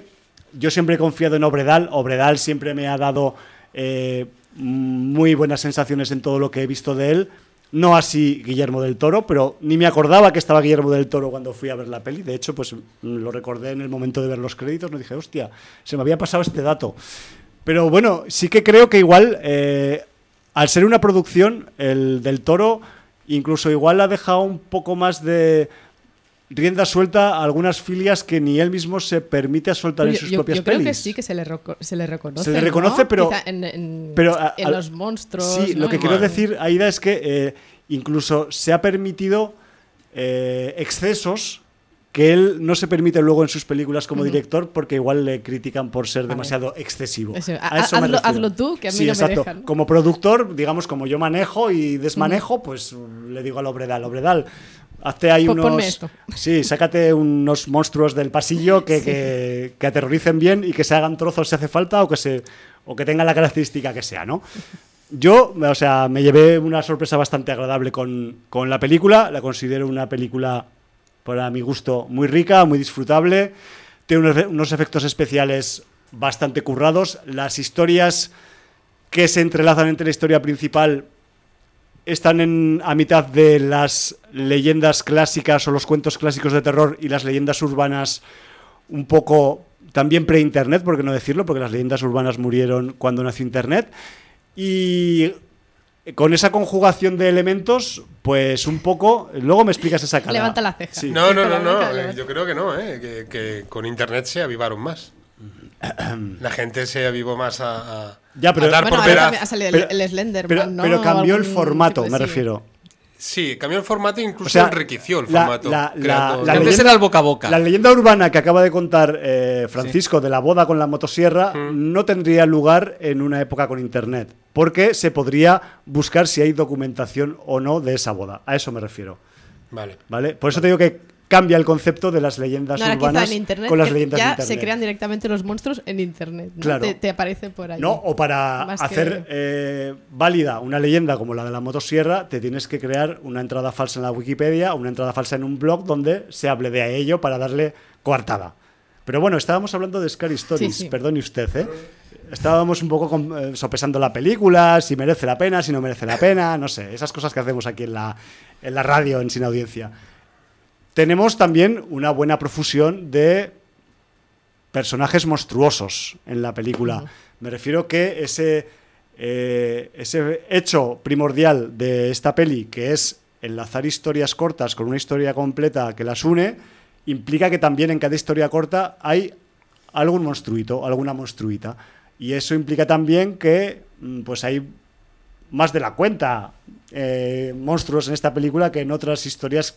yo siempre he confiado en Obredal. Obredal siempre me ha dado eh, muy buenas sensaciones en todo lo que he visto de él. No así Guillermo del Toro, pero ni me acordaba que estaba Guillermo del Toro cuando fui a ver la peli. De hecho, pues lo recordé en el momento de ver los créditos. No dije, hostia, se me había pasado este dato. Pero bueno, sí que creo que igual, eh, al ser una producción, el del Toro incluso igual ha dejado un poco más de rienda suelta a algunas filias que ni él mismo se permite soltar en sus yo, propias yo creo pelis. que sí que se le, reco- se le reconoce. Se le ¿no? reconoce, pero- en, en- pero a- en los monstruos. Sí, ¿no? lo que quiero decir, Aida, es que eh, incluso se ha permitido eh, excesos que él no se permite luego en sus películas como director porque igual le critican por ser demasiado excesivo. Eso, A ha- eso me hazlo- hazlo tú, que a mí Sí, no me exacto. dejan. Como productor, digamos, como yo manejo y desmanejo, pues le digo al Obredal, Obredal, hazte ahí unos... esto. Sí, sácate unos monstruos del pasillo que, que- que aterroricen bien y que se hagan trozos si hace falta o que, se, o que tengan la característica que sea, ¿no? Yo, o sea, me llevé una sorpresa bastante agradable con, con la película. La considero una película, para mi gusto, muy rica, muy disfrutable. Tiene unos, efectos especiales bastante currados. Las historias que se entrelazan entre la historia principal están en, a mitad de las leyendas clásicas o los cuentos clásicos de terror y las leyendas urbanas un poco también pre-internet, por qué no decirlo, porque las leyendas urbanas murieron cuando nació internet. Y con esa conjugación de elementos, pues un poco. Luego me explicas esa cara. Levanta la ceja. Sí. No, no, no, no. eh. Yo creo que no, eh, que, que con internet se avivaron más. La gente se avivó más a, a- Ya, pero- a dar Bueno, por veraz. ha salido Pero- el, Slenderman, Pero, ¿no? pero cambió el formato, me sí. refiero. Sí, cambió el formato e incluso O sea, enriqueció el la- formato. la- la- leyenda- era el boca a boca. La leyenda urbana que acaba de contar eh, Francisco de la boda con la motosierra no tendría lugar en una época con internet, porque se podría buscar si hay documentación o no de esa boda. A eso me refiero. Vale. ¿Vale? Por eso te digo que cambia el concepto de las leyendas No, urbanas en internet con las leyendas de ya internet. se crean directamente los monstruos en internet. ¿no? Claro. Te, te aparece por ahí. No, o para que- hacer eh, válida una leyenda como la de la motosierra, te tienes que crear una entrada falsa en la Wikipedia, una entrada falsa en un blog donde se hable de ello para darle coartada. Pero bueno, estábamos hablando de Scary Stories, Sí, sí. perdone usted, ¿eh? Estábamos un poco con- eh, sopesando la película, si merece la pena, si no merece la pena, no sé, esas cosas que hacemos aquí en la, en la radio en Sin Audiencia. Tenemos también una buena profusión de personajes monstruosos en la película. Me refiero que ese, eh, ese hecho primordial de esta peli, que es enlazar historias cortas con una historia completa que las une, implica que también en cada historia corta hay algún monstruito, alguna monstruita. Y eso implica también que mm, pues hay más de la cuenta eh, monstruos en esta película que en otras historias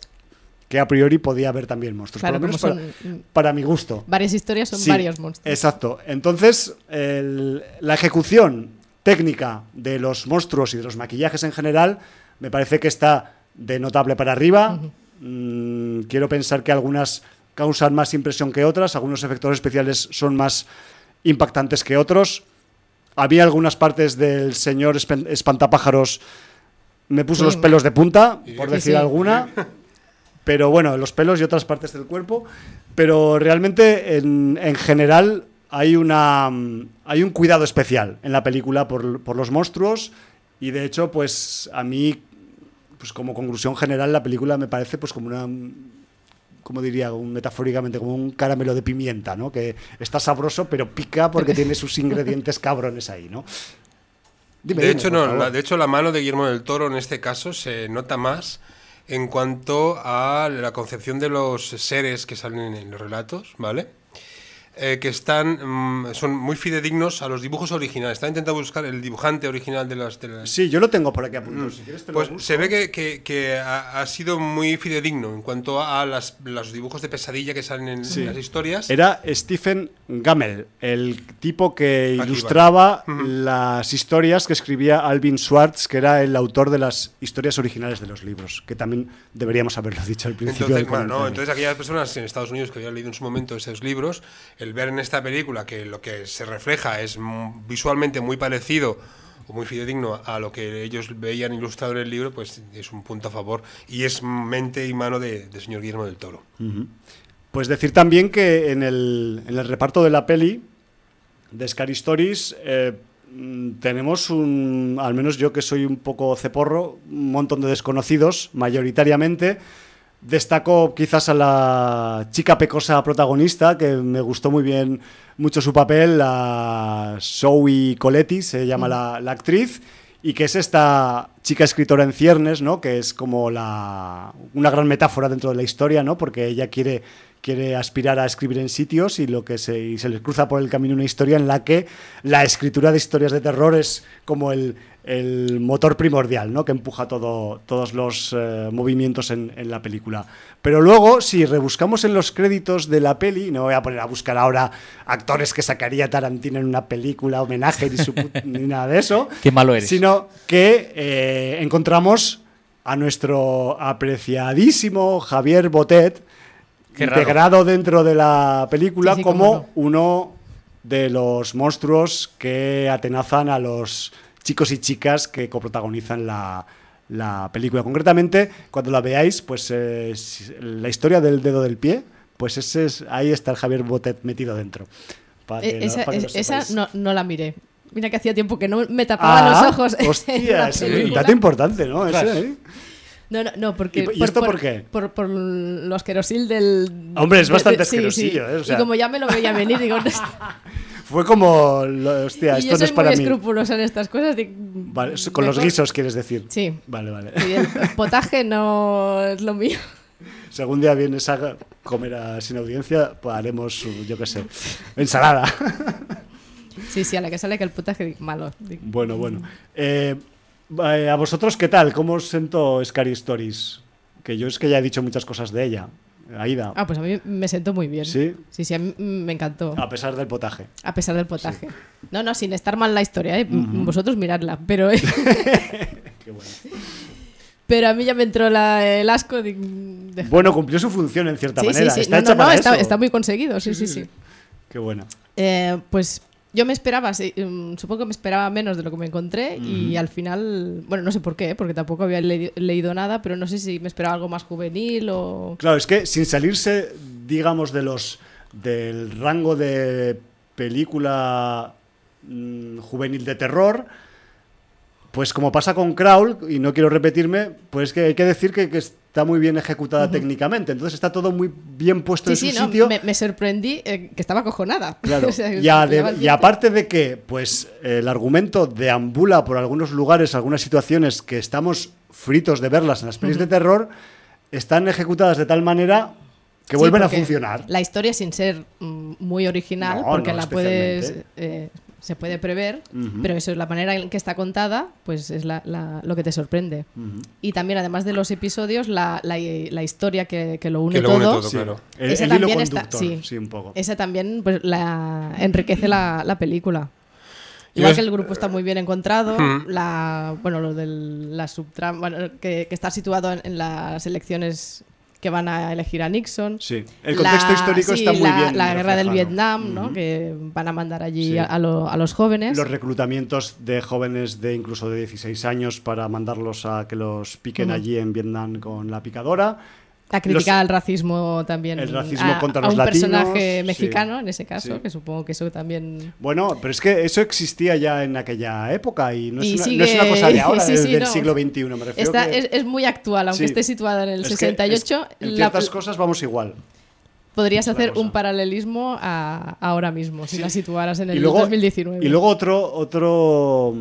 que a priori podía haber también monstruos. Claro, por lo menos como para, mi gusto. Varias historias son Sí, varios monstruos. Exacto. Entonces, el- la ejecución técnica de los monstruos y de los maquillajes en general me parece que está de notable para arriba. Mm, quiero pensar que algunas causan más impresión que otras, algunos efectos especiales son más impactantes que otros. Había algunas partes del señor espantapájaros me puso Sí. los pelos de punta, por Sí, decir sí. alguna. Pero bueno, los pelos y otras partes del cuerpo. Pero realmente, en, en general, hay, una, mm, hay un cuidado especial en la película por, por los monstruos. Y de hecho, pues a mí, pues como conclusión general, la película me parece pues como una como diría un- metafóricamente, como un caramelo de pimienta, ¿no? Que está sabroso, pero pica porque tiene sus ingredientes cabrones ahí, ¿no? Dime, de dime, hecho, no, la, de hecho, la mano de Guillermo del Toro en este caso se nota más en cuanto a la concepción de los seres que salen en los relatos, ¿vale? Eh, que están mm, son muy fidedignos a los dibujos originales. Está intentando buscar el dibujante original de las, de las- Sí, yo lo tengo por aquí apuntado. Si quieres te lo Pues busco. se ve que, que- que ha, ha sido muy fidedigno en cuanto a las- los dibujos de pesadilla que salen en, en las historias. Era Stephen Gammel, el tipo que Aquí ilustraba las historias que escribía Alvin Schwartz, que era el autor de las historias originales de los libros, que también deberíamos haberlo dicho al principio. Entonces, del bueno, entonces aquellas personas en Estados Unidos que habían leído en su momento esos libros, el ver en esta película que lo que se refleja es visualmente muy parecido o muy fidedigno a lo que ellos veían ilustrado en el libro, pues es un punto a favor y es mente y mano de- señor Guillermo del Toro. Pues decir también que en el, en el reparto de la peli de Scary Stories eh, mm, tenemos un, al menos yo que soy un poco ceporro, un montón de desconocidos, mayoritariamente. Destaco quizás a la chica pecosa protagonista, que me gustó muy bien mucho su papel, la Zoe Coletti, se llama la, la actriz, y que es esta chica escritora en ciernes, ¿no? que es como la, una gran metáfora dentro de la historia, ¿no? porque ella quiere, quiere aspirar a escribir en sitios y, lo que se, y se le cruza por el camino una historia en la que la escritura de historias de terror es como el, el motor primordial, ¿no? Que empuja todo, todos los eh, movimientos en, en la película. Pero luego, si rebuscamos en los créditos de la peli, no voy a poner a buscar ahora actores que sacaría Tarantino en una película, homenaje ni, su put- ni nada de eso. Qué malo eres. Sino que eh, encontramos a nuestro apreciadísimo Javier Botet, Qué raro. integrado dentro de la película Sí, sí, como no. uno de los monstruos que atenazan a los chicos y chicas que coprotagonizan la, la película. Concretamente, cuando la veáis, pues eh, la historia del dedo del pie, pues ese es, ahí está el Javier Botet metido dentro. Para que Eh, lo- esa para que lo es- esa no, no la miré. Mira que hacía tiempo que no me tapaba Ah, los ojos. Hostia, es un dato importante, ¿no? Ese, Ostras. ¿eh? No, no, no, porque. ¿Y- y esto por qué? Por, por lo asquerosil del. Hombre, es bastante de- asquerosillo, sí. ¿eh? O sea- Y como ya me lo veía venir, digo. Fue como, hostia, y esto yo no es para muy mí. escrupulosa en estas cosas. Vale, s- con los guisos quieres decir. Sí. Vale, vale. Y el potaje no es lo mío. Si algún día vienes a comer a- sin audiencia, pues haremos, yo qué sé, ensalada. Sí, sí, a la que sale que el potaje malo. bueno, bueno. Eh, eh, ¿A vosotros qué tal? ¿Cómo os sentó Scary Stories? Que yo es que ya he dicho muchas cosas de ella. Aida, Ah, pues a mí me sentó muy bien. ¿Sí? Sí, sí, a mí me encantó. a pesar del potaje. A pesar del potaje. No, no, sin estar mal la historia, ¿eh? Vosotros miradla. Pero, Qué bueno. pero a mí ya me entró la- el asco. deja- Bueno, cumplió su función en cierta sí, manera. sí. Está No, hecha no, no, para está, eso. está muy conseguido. Sí, sí, sí. Qué buena. Eh, pues yo me esperaba, sí, mm, supongo que me esperaba menos de lo que me encontré y al final, bueno, no sé por qué, porque tampoco había le- leído nada, pero no sé si me esperaba algo más juvenil o... Claro, es que sin salirse, digamos, de los del rango de película mm, juvenil de terror, pues como pasa con Crawl, y no quiero repetirme, pues que hay que decir que, que está muy bien ejecutada técnicamente. Entonces está todo muy bien puesto Sí, en sí, su no, sitio. me, me sorprendí eh, que estaba acojonada. Claro. O sea, y, aparte de que, pues, el argumento deambula por algunos lugares, algunas situaciones que estamos fritos de verlas en las pelis de terror, están ejecutadas de tal manera que Sí, vuelven a funcionar. La historia sin ser mm, muy original, No, porque no, la puedes... eh, se puede prever, pero eso es la manera en que está contada, pues es la- la- lo que te sorprende. Y también, además de los episodios, la, la- la historia que, que lo une Que lo todo. une todo, Sí. claro. El, Esa el también está- conductor, sí. sí, un poco. Esa también pues, la enriquece la, la película. Igual es- que el grupo está muy bien encontrado, Mm. la, bueno, lo de la subtrama, bueno, que, que está situado en, en las elecciones que van a elegir a Nixon. Sí, el contexto La- histórico sí, está muy la, bien. La guerra del. Vietnam, ¿no? Que van a mandar allí Sí. a, a lo- a los jóvenes. Los reclutamientos de jóvenes de incluso de 16 años para mandarlos a que los piquen Ujú. allí en Vietnam con la picadora. La crítica los- al racismo también. El racismo a, contra a los un latinos, personaje sí. mexicano, en ese caso, Sí. que supongo que eso también... Bueno, pero es que eso existía ya en aquella época y no es, una, sigue- no es una cosa de ahora, sí, del, no. siglo XXI, me refiero. Está, que- es, es muy actual, aunque esté situada en el es que 68. es- en la- ciertas cosas vamos igual. podrías hacer un paralelismo a ahora mismo, si la situaras en el y luego, 2019. Y luego otro, otro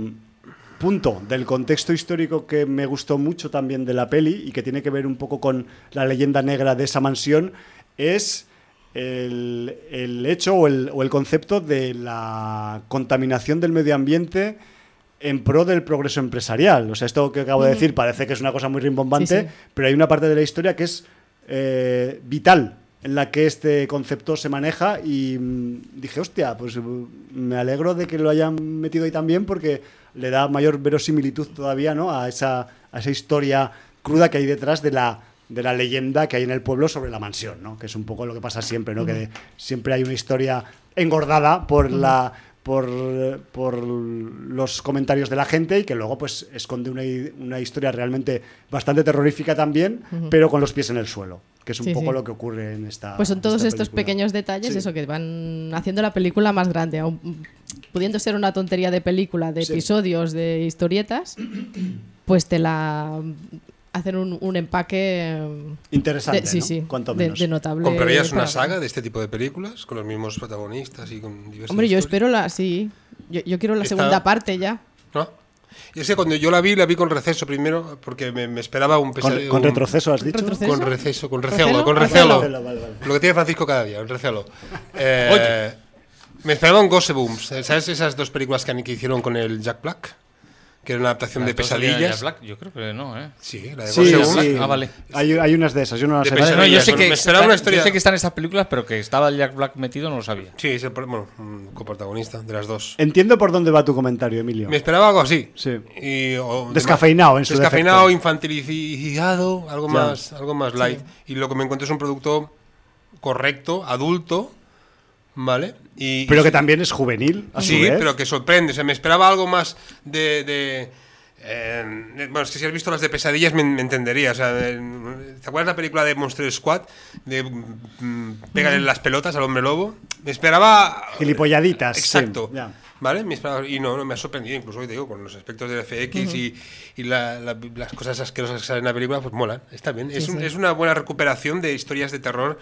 punto del contexto histórico que me gustó mucho también de la peli y que tiene que ver un poco con la leyenda negra de esa mansión es el, el hecho o el, o el concepto de la contaminación del medio ambiente en pro del progreso empresarial. O sea, esto que acabo de decir parece que es una cosa muy rimbombante, Sí, sí. pero hay una parte de la historia que es eh, vital en la que este concepto se maneja y mm, dije, hostia, pues mm, me alegro de que lo hayan metido ahí también porque le da mayor verosimilitud todavía ¿no? a, esa, a esa historia cruda que hay detrás de la, de la leyenda que hay en el pueblo sobre la mansión, ¿no? que es un poco lo que pasa siempre, ¿no? que siempre hay una historia engordada por la por, por los comentarios de la gente y que luego pues esconde una, una historia realmente bastante terrorífica también, pero con los pies en el suelo, que es un Sí, poco sí. lo que ocurre en esta Pues son todos estos pequeños detalles, Sí. eso que van haciendo la película más grande. pudiendo ser una tontería de película, de episodios, de historietas, pues te la hacen un, un empaque Interesante, de, sí, ¿no? sí, Cuanto de, menos. de notable. ¿Comprarías una saga de este tipo de películas con los mismos protagonistas y con diversas Hombre, yo historias? espero la, sí. Yo, yo quiero la Está- segunda parte ya. ¿No? Y es que cuando yo la vi, la vi con receso primero, porque me, me esperaba un Con, pesadillo. con un- retroceso has dicho. Retroceso. Con receso, con ¿Recelo? recelo, con Recelo. recelo. Vale, vale. Lo que tiene Francisco cada día, un recelo. Eh, Me esperaba un Goosebumps. ¿Sabes esas dos películas que, que hicieron con el Jack Black? Que era una adaptación de pesadillas. Jack Black, Yo creo que no, ¿eh? Sí, la de Sí, sí. Ah, vale. Hay, hay unas de esas, yo no las De visto. No, yo sé que, esperaba una está- historia- yo sé que están estas películas, pero que estaba el Jack Black metido no lo sabía. Sí, es el, bueno, un coprotagonista de las dos. Entiendo por dónde va tu comentario, Emilio. Me esperaba algo así. Sí. Y, o- Descafeinado, en su Descafeinado, defecto. infantilizado, algo más, algo más light. Y lo que me encuentro es un producto correcto, adulto, ¿vale? Y, Pero y- que también es juvenil, a su Sí, vez. pero que sorprende. O sea, me esperaba algo más de. de, eh, bueno, es que si has visto las de pesadillas me, me entenderías. O sea, ¿Te acuerdas la película de Monster Squad? De mm, Pégale las pelotas al hombre lobo. Me esperaba. Gilipolladitas, sí, Exacto. ya. ¿Vale? Me esperaba- y no, no me ha sorprendido, incluso te digo, con los aspectos del FX y, y la- la- las cosas asquerosas que salen en la película, pues molan, está bien. es, un- sí. es una buena recuperación de historias de terror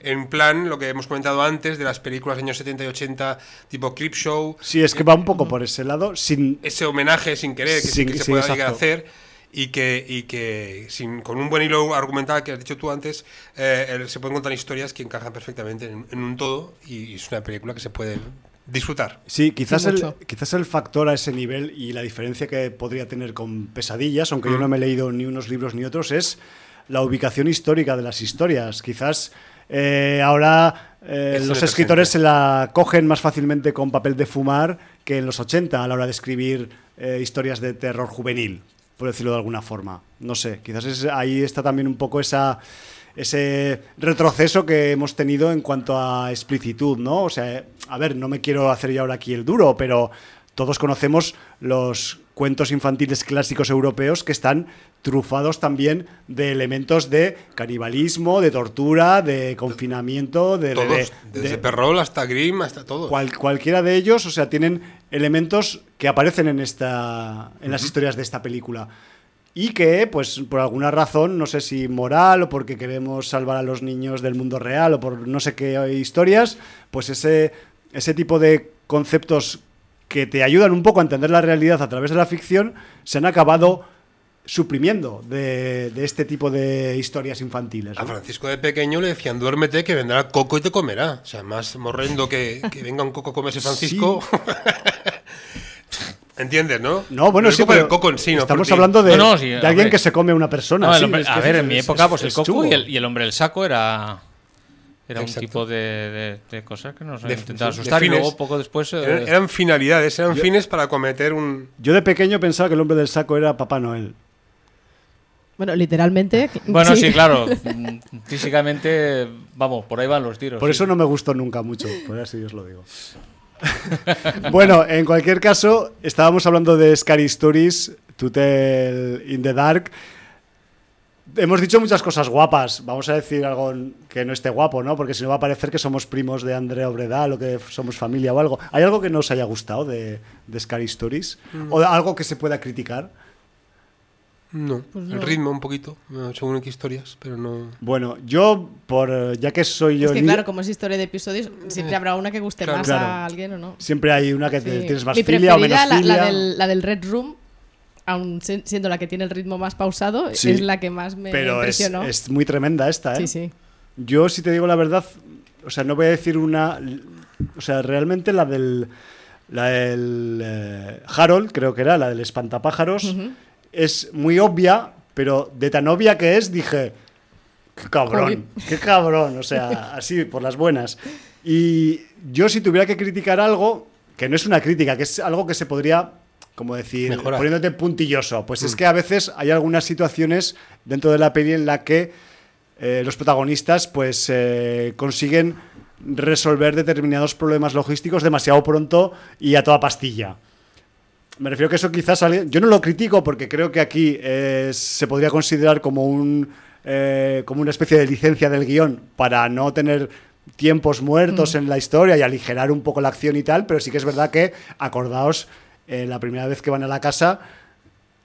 en plan, lo que hemos comentado antes, de las películas de años 70 y 80, tipo Creepshow, Sí, es que va un poco por ese lado, sin... ese homenaje sin querer que, Sin- que se sí, pueda llegar a exacto. hacer y que, y que sin, con un buen hilo argumental que has dicho tú antes, eh, se pueden contar historias que encajan perfectamente en, en un todo y es una película que se puede disfrutar. Sí, quizás, Sí, el, quizás el factor a ese nivel y la diferencia que podría tener con Pesadillas, aunque yo no me he leído ni unos libros ni otros, es la ubicación histórica de las historias. Quizás eh, ahora eh, los escritores se la cogen más fácilmente con papel de fumar que en los 80 a la hora de escribir eh, historias de terror juvenil, por decirlo de alguna forma. No sé, quizás es- ahí está también un poco esa ese retroceso que hemos tenido en cuanto a explicitud, ¿no? O sea, a ver, no me quiero hacer yo ahora aquí el duro, pero todos conocemos los cuentos infantiles clásicos europeos que están trufados también de elementos de canibalismo, de tortura, de confinamiento, de, de- Todos, de- desde Perrol hasta Grimm, hasta todo. cual- cualquiera de ellos, o sea, tienen elementos que aparecen en esta en las historias de esta película y que, pues, por alguna razón, no sé si moral o porque queremos salvar a los niños del mundo real o por no sé qué historias, pues ese ese tipo de conceptos que te ayudan un poco a entender la realidad a través de la ficción se han acabado suprimiendo de, de este tipo de historias infantiles. A. Francisco de pequeño le decían, duérmete que vendrá Coco y te comerá. O sea, más morrendo que, que venga un Coco a comerse Francisco. ¿Entiendes, no? No, bueno, sí, pero el Coco en sí, no estamos hablando de, No, no, sí, de alguien que se come a una persona. No, sí, a es- ver, en mi época, es- pues el coco y el, y el hombre del saco era. Era un tipo de, de- de cosas que nos De- intentaban asustar de y luego poco después. eh, Eran, eran finalidades, eran fines para cometer un... Yo de pequeño pensaba que el hombre del saco era Papá Noel. Bueno, literalmente. Bueno, sí, claro. Físicamente, vamos, por ahí van los tiros. Por sí. eso no me gustó nunca mucho, por así os lo digo. bueno, en cualquier caso, estábamos hablando de Scary Stories, To Tell in the Dark. Hemos dicho muchas cosas guapas. Vamos a decir algo que no esté guapo, ¿no? Porque si no va a parecer que somos primos de Andrea Obredal o que somos familia o algo. ¿Hay algo que no os haya gustado de, de Scary Stories? ¿O algo que se pueda criticar? No, Pues el ritmo un poquito, según qué historias, pero no... Bueno, yo, por eh, ya que soy yo Es que claro, como es historia de episodios, siempre habrá una que guste Claro. más Claro. a alguien o no. siempre hay una que te- tienes más Mi filia o menos la, filia. la del, la del Red Room, se- siendo la que tiene el ritmo más pausado, Sí. es la que más me Pero es, impresionó. es muy tremenda esta, ¿eh? Sí, sí. Yo, si te digo la verdad, o sea, no voy a decir una. O sea, realmente la del. La del. eh, Harold, creo que era, la del espantapájaros, es muy obvia, pero de tan obvia que es, dije. Qué cabrón, qué cabrón, o sea, así, por las buenas. Y yo, si tuviera que criticar algo, que no es una crítica, que es algo que se podría, como decir, Mejorar. poniéndote puntilloso, pues es que a veces hay algunas situaciones dentro de la peli en la que eh, los protagonistas pues eh, consiguen resolver determinados problemas logísticos demasiado pronto y a toda pastilla. Me refiero que eso quizás yo no lo critico porque creo que aquí eh, se podría considerar como un como una especie de licencia del guion para no tener tiempos muertos en la historia y aligerar un poco la acción y tal, pero sí que es verdad que acordaos eh, la primera vez que van a la casa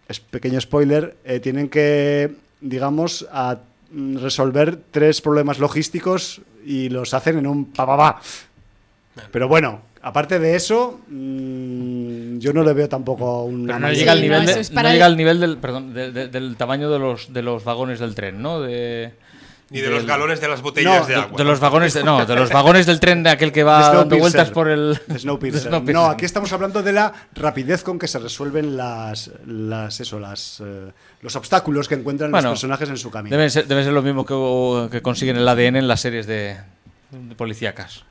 es pequeño spoiler, eh, tienen que, digamos, a, mm, resolver tres problemas logísticos y los hacen en un pa pa pa. Pero bueno, aparte de eso, mm, yo no le veo tampoco Pero no llega al Sí, nivel, no, de- es no llega el- al nivel del, perdón, de- de- del tamaño de los, de los vagones del tren, ¿no? De, Ni de del- los galones de las botellas No, de agua. de los vagones, de, no, de los vagones del tren de aquel que va De dando vueltas por el Snowpiercer. No, aquí estamos hablando de la rapidez con que se resuelven las, las eso, las, eh, los obstáculos que encuentran Bueno, los personajes en su camino. Deben ser, debe ser lo mismo que, que consiguen el ADN en las series de, de policíacas.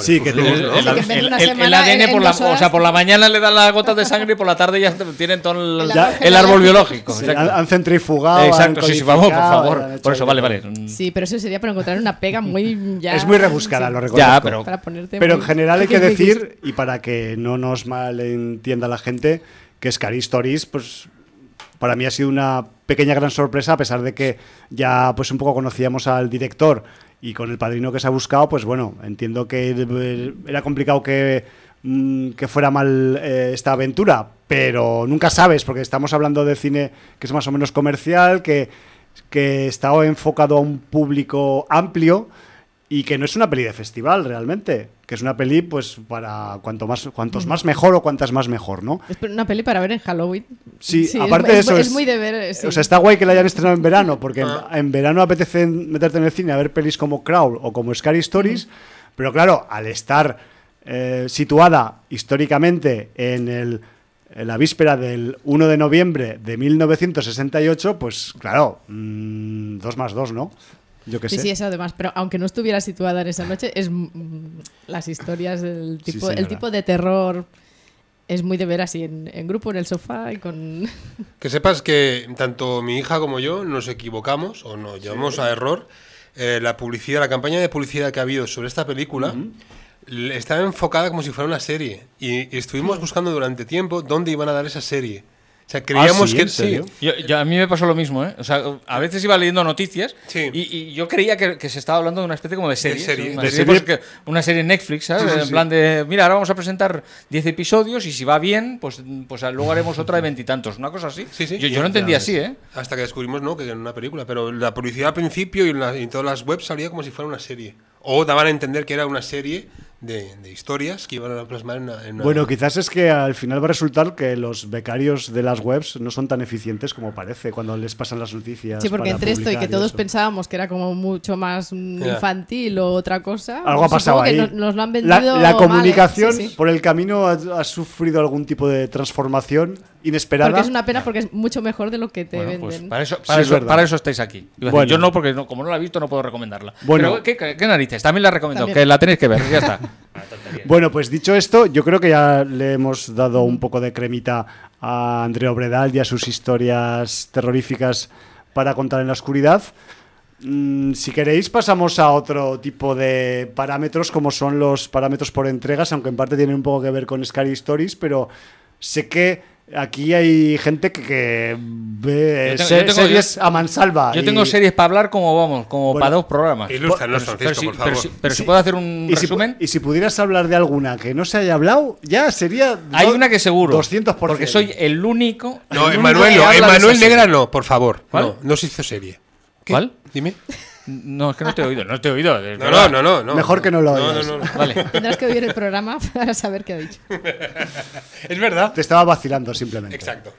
Sí, que ¿no? El, el- ADN en- por en la, o sea, por la mañana le dan las gotas de sangre y por la tarde ya tienen todo el, árbol biológico. Sí, exacto. han, han centrifugado. Exacto, han sí, sí, vamos, por favor. Por eso, vale, vale. Sí, pero eso sería para encontrar una pega muy ya. Es muy rebuscada, sí, lo reconozco. Ya, pero Para ponerte Pero en general hay que decir, y para que no nos malentienda la gente, que Scary Stories, pues para mí ha sido una pequeña gran sorpresa, a pesar de que ya pues un poco conocíamos al director y con el padrino que se ha buscado, pues bueno, entiendo que era complicado que mm, que fuera mal eh, esta aventura, pero nunca sabes, porque estamos hablando de cine que es más o menos comercial, que, que está enfocado a un público amplio y que no es una peli de festival realmente, que es una peli pues para cuanto más cuantos más mejor o cuantas más mejor, ¿no? Es una peli para ver en Halloween. Sí, es- aparte es, de eso es es- muy de ver. sí. O sea, está guay que la hayan estrenado en verano, porque en- Ah. en, verano apetece meterte en el cine a ver pelis como Crawl o como Scary Stories, pero claro, al estar eh, situada históricamente en, el, en la víspera del 1 de noviembre de 1968, pues claro, mm, dos más dos, ¿no? Yo Sí, sé. sí, eso además. Pero aunque no estuviera situada en esa noche, es mm, las historias del Sí, tipo, el tipo de terror es muy de ver así en, en grupo en el sofá y con Que sepas que tanto mi hija como yo nos equivocamos o nos llevamos a error. Eh, la publicidad, la campaña de publicidad que ha habido sobre esta película estaba enfocada como si fuera una serie. Y, y estuvimos buscando durante tiempo dónde iban a dar esa serie. O sea, creíamos sí? que ¿En serio? Yo, yo- a mí me pasó lo mismo, ¿eh? O sea, a veces iba leyendo noticias Sí. y, y yo creía que, que se estaba hablando de una especie como de serie. serie. Una, De serie, serie. pues, que- una serie en Netflix, ¿sabes? Sí, sí, en sí. plan de, mira, ahora vamos a presentar 10 episodios y si va bien, pues, pues luego haremos otra de veintitantos. Una cosa así. Sí, sí. Yo, yo lo entendí Ya así, ¿eh? Hasta que descubrimos no, que era una película. Pero la publicidad al principio y en, la- y en todas las webs salía como si fuera una serie. O daban a entender que era una serie de, de historias que iban a plasmar en una. en una- Bueno, quizás es que al final va a resultar que los becarios de las webs no son tan eficientes como parece cuando les pasan las noticias. Sí, porque para entre esto y que todos eso. pensábamos que era como mucho más mm, infantil o otra cosa. Algo ha supongo pasado ahí. Nos, nos lo han la, vendido. la mal, comunicación sí, sí. por el camino ha, ha sufrido algún tipo de transformación inesperada. Porque es una pena porque es mucho mejor de lo que te Bueno, venden. pues para eso, para, es eso, verdad. para eso estáis aquí. Decir. Yo no, porque no- como no la he visto, no puedo recomendarla. Bueno. Pero, ¿qué, qué- qué narices? También la recomiendo, También. que la tenéis que ver, ya está. Bueno, pues dicho esto, yo creo que ya le hemos dado un poco de cremita a Andrea Obredal y a sus historias terroríficas para contar en la oscuridad. Mm, si queréis, pasamos a otro tipo de parámetros, como son los parámetros por entregas, aunque en parte tienen un poco que ver con Scary Stories, pero sé que aquí hay gente que, que ve Yo tengo- se- yo tengo- series yo- a mansalva. Yo y- tengo series para hablar como vamos, como Bueno, para dos programas. Ilústranos, Pero- Francisco, pero si- por pero favor. si- Pero si Sí. puedo hacer un y si, resumen. y si pudieras hablar de alguna que no se haya hablado, ya sería. Hay do- una que seguro. 200%. Porque soy el único. No, Emanuel no, Emanuel. Negra no, por favor. ¿Cuál? No, no se hizo serie. ¿Qué? ¿Cuál? Dime. No, es que no te he oído, no te he oído. No, no, no, no. Mejor que no lo no, oigas. no, no. Vale. Tendrás que oír el programa para saber qué ha dicho. Es verdad. Te estaba vacilando simplemente. Exacto.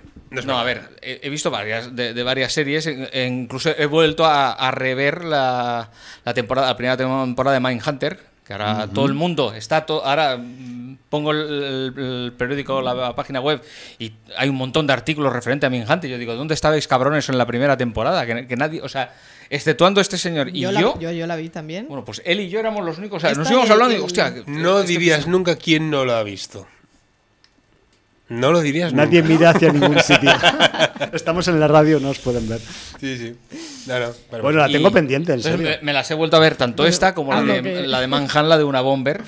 No, a ver, he, he visto varias de, de varias series, e- incluso he vuelto a, a rever la, la temporada, la primera temporada de Mindhunter, que ahora todo el mundo está, to- ahora pongo el, el- el periódico, la, página web y hay un montón de artículos referente a Mindhunter. Yo digo, ¿dónde estabais cabrones en la primera temporada? Que, que nadie, o sea, exceptuando este señor y yo, yo, la, yo, yo la vi también. bueno, pues él y yo éramos los únicos, o sea, Esta nos íbamos hablando y digo, hostia, No este- dirías nunca quién no lo ha visto. No lo dirías Nadie nunca. mira hacia ningún sitio. Estamos en la radio, no os pueden ver. Sí, sí. No, no, pero Bueno, la tengo pendiente, en serio. Me, me las he vuelto a ver, tanto esta como la de, que- la de Manhattan, la de una bomber.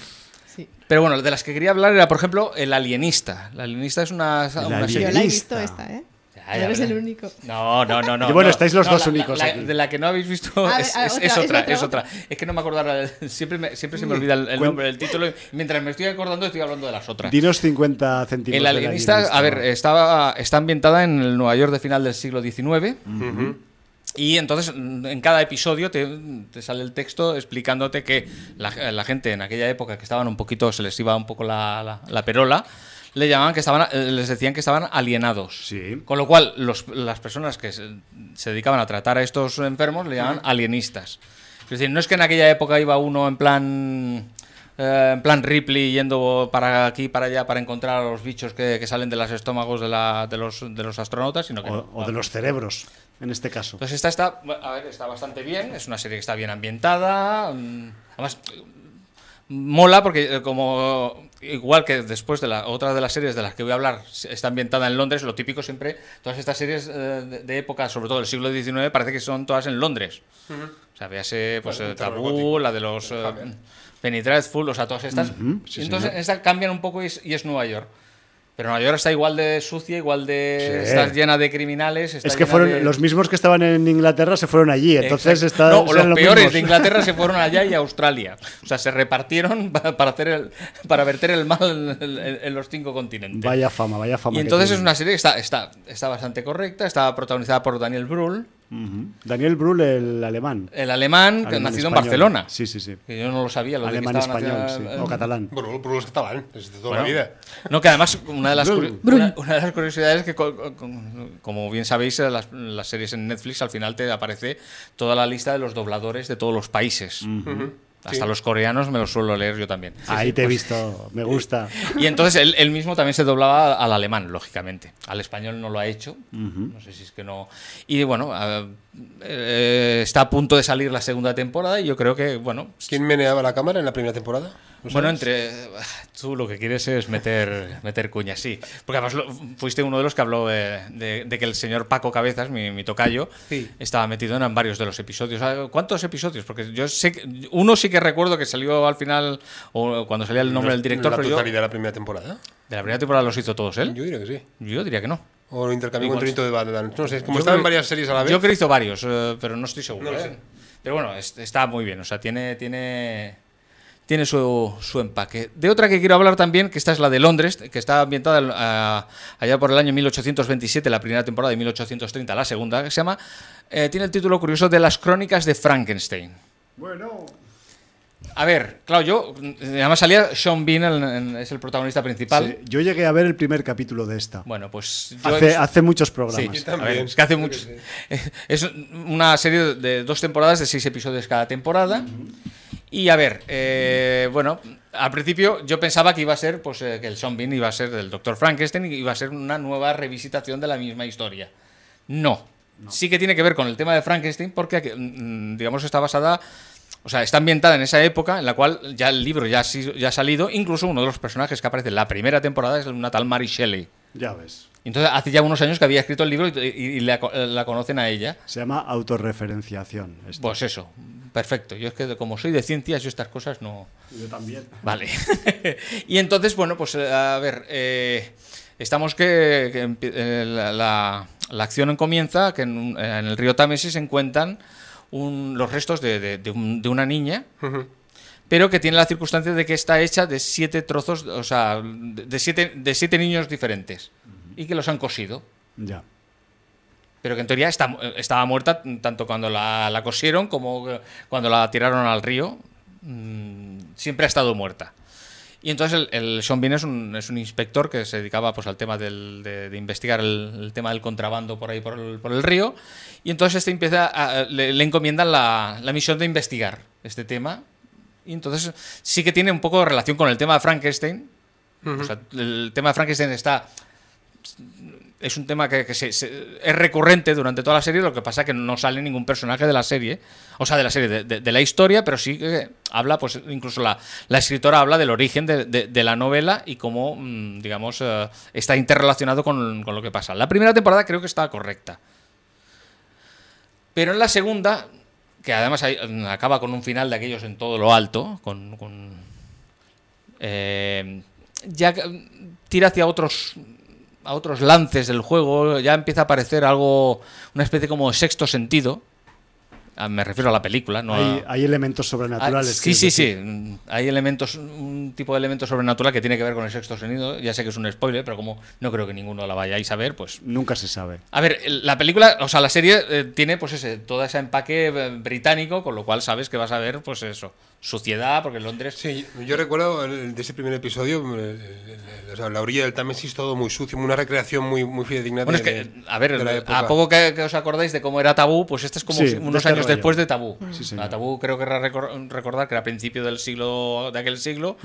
Sí. Pero bueno, de las que quería hablar era, por ejemplo, El Alienista. El Alienista es una, una serie. Yo la he visto esta, ¿eh? Ya, ya, Eres el único. No, no, no, no. Y bueno, no. estáis los No, dos la- únicos la- aquí. De la que no habéis visto A ver, es, otra, es es otra, es otra. otra. Es que no me acordaba. Siempre, me- siempre se me olvida el, el nombre del título. mientras me estoy acordando, estoy hablando de las otras. Dinos 50 centímetros. El alienista, a ver, estaba, está ambientada en el Nueva York de final del siglo XIX. Y entonces en cada episodio te, te sale el texto explicándote que la, la gente en aquella época que estaban un poquito, se les iba un poco la, la- la perola, le llamaban que estaban, eh, les decían que estaban alienados. Sí. Con lo cual, los- las personas que se, se dedicaban a tratar a estos enfermos le llamaban alienistas. Es decir, no es que en aquella época iba uno en plan. eh, en plan Ripley yendo para aquí para allá para encontrar a los bichos que, que salen de los estómagos de, la- de los, de los astronautas, sino que O, no. o de los cerebros, en este caso. Entonces esta está, a ver, está bastante bien, es una serie que está bien ambientada, mm, además mola porque eh, como igual que después de la otra de las series de las que voy a hablar está ambientada en Londres, lo típico siempre, todas estas series eh, de, de época, sobre todo del siglo XIX, parece que son todas en Londres. O sea, véase pues Bueno, eh, Tabú, gótico. la de los. Penny Dreadful, o sea, todas estas. Sí, entonces señor. esta cambian un poco y es, y es Nueva York. Pero Nueva York está igual de sucia, igual de. Sí. Está llena de criminales. está Es que fueron de- los mismos que estaban en Inglaterra se fueron allí, entonces está, No, serán los peores mismos. de Inglaterra se fueron allá y a Australia. O sea, se repartieron para, hacer el, para verter el mal en, en- en los cinco continentes. Vaya fama, vaya fama. y entonces es una serie que está, está, está bastante correcta, está protagonizada por Daniel Brühl, Daniel Brühl, el alemán. el alemán, que Alemán nacido en. Barcelona. Sí, sí, sí. Que yo no lo sabía. Lo de que Alemán español, nacido- sí. O catalán. Bruno es catalán, es de toda Bueno, la vida. No, que además una de las, Brul. curi- Brul. una, una de las curiosidades es que, co- co- como bien sabéis, en las, las series en Netflix al final te aparece toda la lista de los dobladores de todos los países. Hasta Sí. los coreanos me los suelo leer yo también. Ahí te he visto, me gusta. Y entonces él, él mismo también se doblaba al alemán, lógicamente. Al español no lo ha hecho. No sé si es que no. Y bueno, a- eh, está a punto de salir la segunda temporada y yo creo que, bueno. ¿Quién meneaba la cámara en la primera temporada? ¿Lo Bueno, sabes? entre. Tú lo que quieres es meter, meter cuñas, sí. Porque además lo- fuiste uno de los que habló de, de- de que el señor Paco Cabezas, mi, mi tocayo, Sí. estaba metido en varios de los episodios. Ah, ¿Cuántos episodios? Porque yo sé. que- uno sí que recuerdo que salió al final, o cuando salía el nombre del director, ¿La pero yo. totalidad de la primera temporada? De la primera temporada los hizo todos él. Yo diría que sí. Yo diría que no. O lo intercambió con. Trinito de Badland. No sé, como estaban varias series a la vez. Yo creo que hizo varios, eh, pero no estoy seguro. No ¿eh? Pero bueno, es- está muy bien. O sea, tiene, tiene, tiene su, su empaque. De otra que quiero hablar también, que esta es la de Londres, que está ambientada ah, allá por el año 1827, la primera temporada, y 1830, la segunda, que se llama. eh, tiene el título curioso de Las Crónicas de Frankenstein. Bueno. A ver, claro, yo. Además salía Sean Bean, el- el- es el protagonista principal. Sí, yo llegué a ver el primer capítulo de esta. Bueno, pues. yo- Hace, hace muchos Sí, programas. Yo también. a ver, es que hace Creo mucho. que Es una serie de dos temporadas, de seis episodios cada temporada. Y a ver, eh, bueno, al principio yo pensaba que iba a ser, pues eh, que el Bean iba a ser del Dr. Frankenstein y iba a ser una nueva revisitación de la misma historia. No. Sí que tiene que ver con el tema de Frankenstein porque, mm, digamos, está basada, o sea, está ambientada en esa época en la cual ya el libro ya ha, sido- ya ha salido, incluso uno de los personajes que aparece en la primera temporada es una tal Mary Shelley. Ya ves. Entonces, hace ya unos años que había escrito el libro y, y- y la, la conocen a ella. Se llama autorreferenciación. esto. Pues eso, perfecto. Yo es que como soy de ciencias, yo estas cosas no... Yo también. Vale. y entonces, bueno, pues eh, a ver, eh, estamos que, eh, la, la- la acción comienza que en, un- en el río Támesis se encuentran un- los restos de, de- de un- de una niña, Ujú. Pero que tiene la circunstancia de que está hecha de siete trozos, o sea, de siete, de siete niños diferentes y que los han cosido. Ya. Pero que en teoría está, mu- estaba muerta tanto cuando la, la cosieron como eh, cuando la tiraron al río. Mm, siempre ha estado muerta. Y entonces el, el Sean Bean es un, es un inspector que se dedicaba pues, al tema del- de, de investigar el, el tema del contrabando por ahí por el, por el río. Y entonces este empieza a- le, le encomiendan la, la misión de investigar este tema. Y entonces sí que tiene un poco de relación con el tema de Frankenstein. O sea, el tema de Frankenstein está es un tema que, que se- se- es recurrente durante toda la serie, lo que pasa es que no sale ningún personaje de la serie, o sea, de la serie, de, de- de la historia, pero sí que habla, pues incluso la, la escritora habla del origen de, de- de la novela y cómo, mm, digamos, eh, está interrelacionado con, con lo que pasa. La primera temporada creo que está correcta. Pero en la segunda, que además hay- acaba con un final de aquellos en todo lo alto, con... eh, ya que- tira hacia otros a otros lances del juego, ya empieza a aparecer algo, una especie como sexto sentido. Ah, Me refiero a la película, no a- Hay, elementos Ah, sobrenaturales. sí, quieres sí, decir. sí. Mm, Hay elementos, un tipo de elemento sobrenatural que tiene que ver con el sexto sonido. Ya sé que es un spoiler, pero como no creo que ninguno la vayáis a ver, pues. Nunca se sabe. A ver, la película, o sea, la serie eh, tiene pues ese, todo ese empaque eh, británico, con lo cual sabes que vas a ver, pues eso, suciedad, porque en Londres. Sí, yo recuerdo el- de ese primer episodio, el- el- el- o sea, la orilla del Támesis, todo muy sucio, una recreación muy, muy fidedigna Bueno, de, es que, a ver, de a poco que, que os acordáis de cómo era Tabú, pues este es como Sí, unos este años rollo. después de Tabú. Sí, A. Tabú creo que era recor- recordar que era a principio del siglo, de aquel siglo.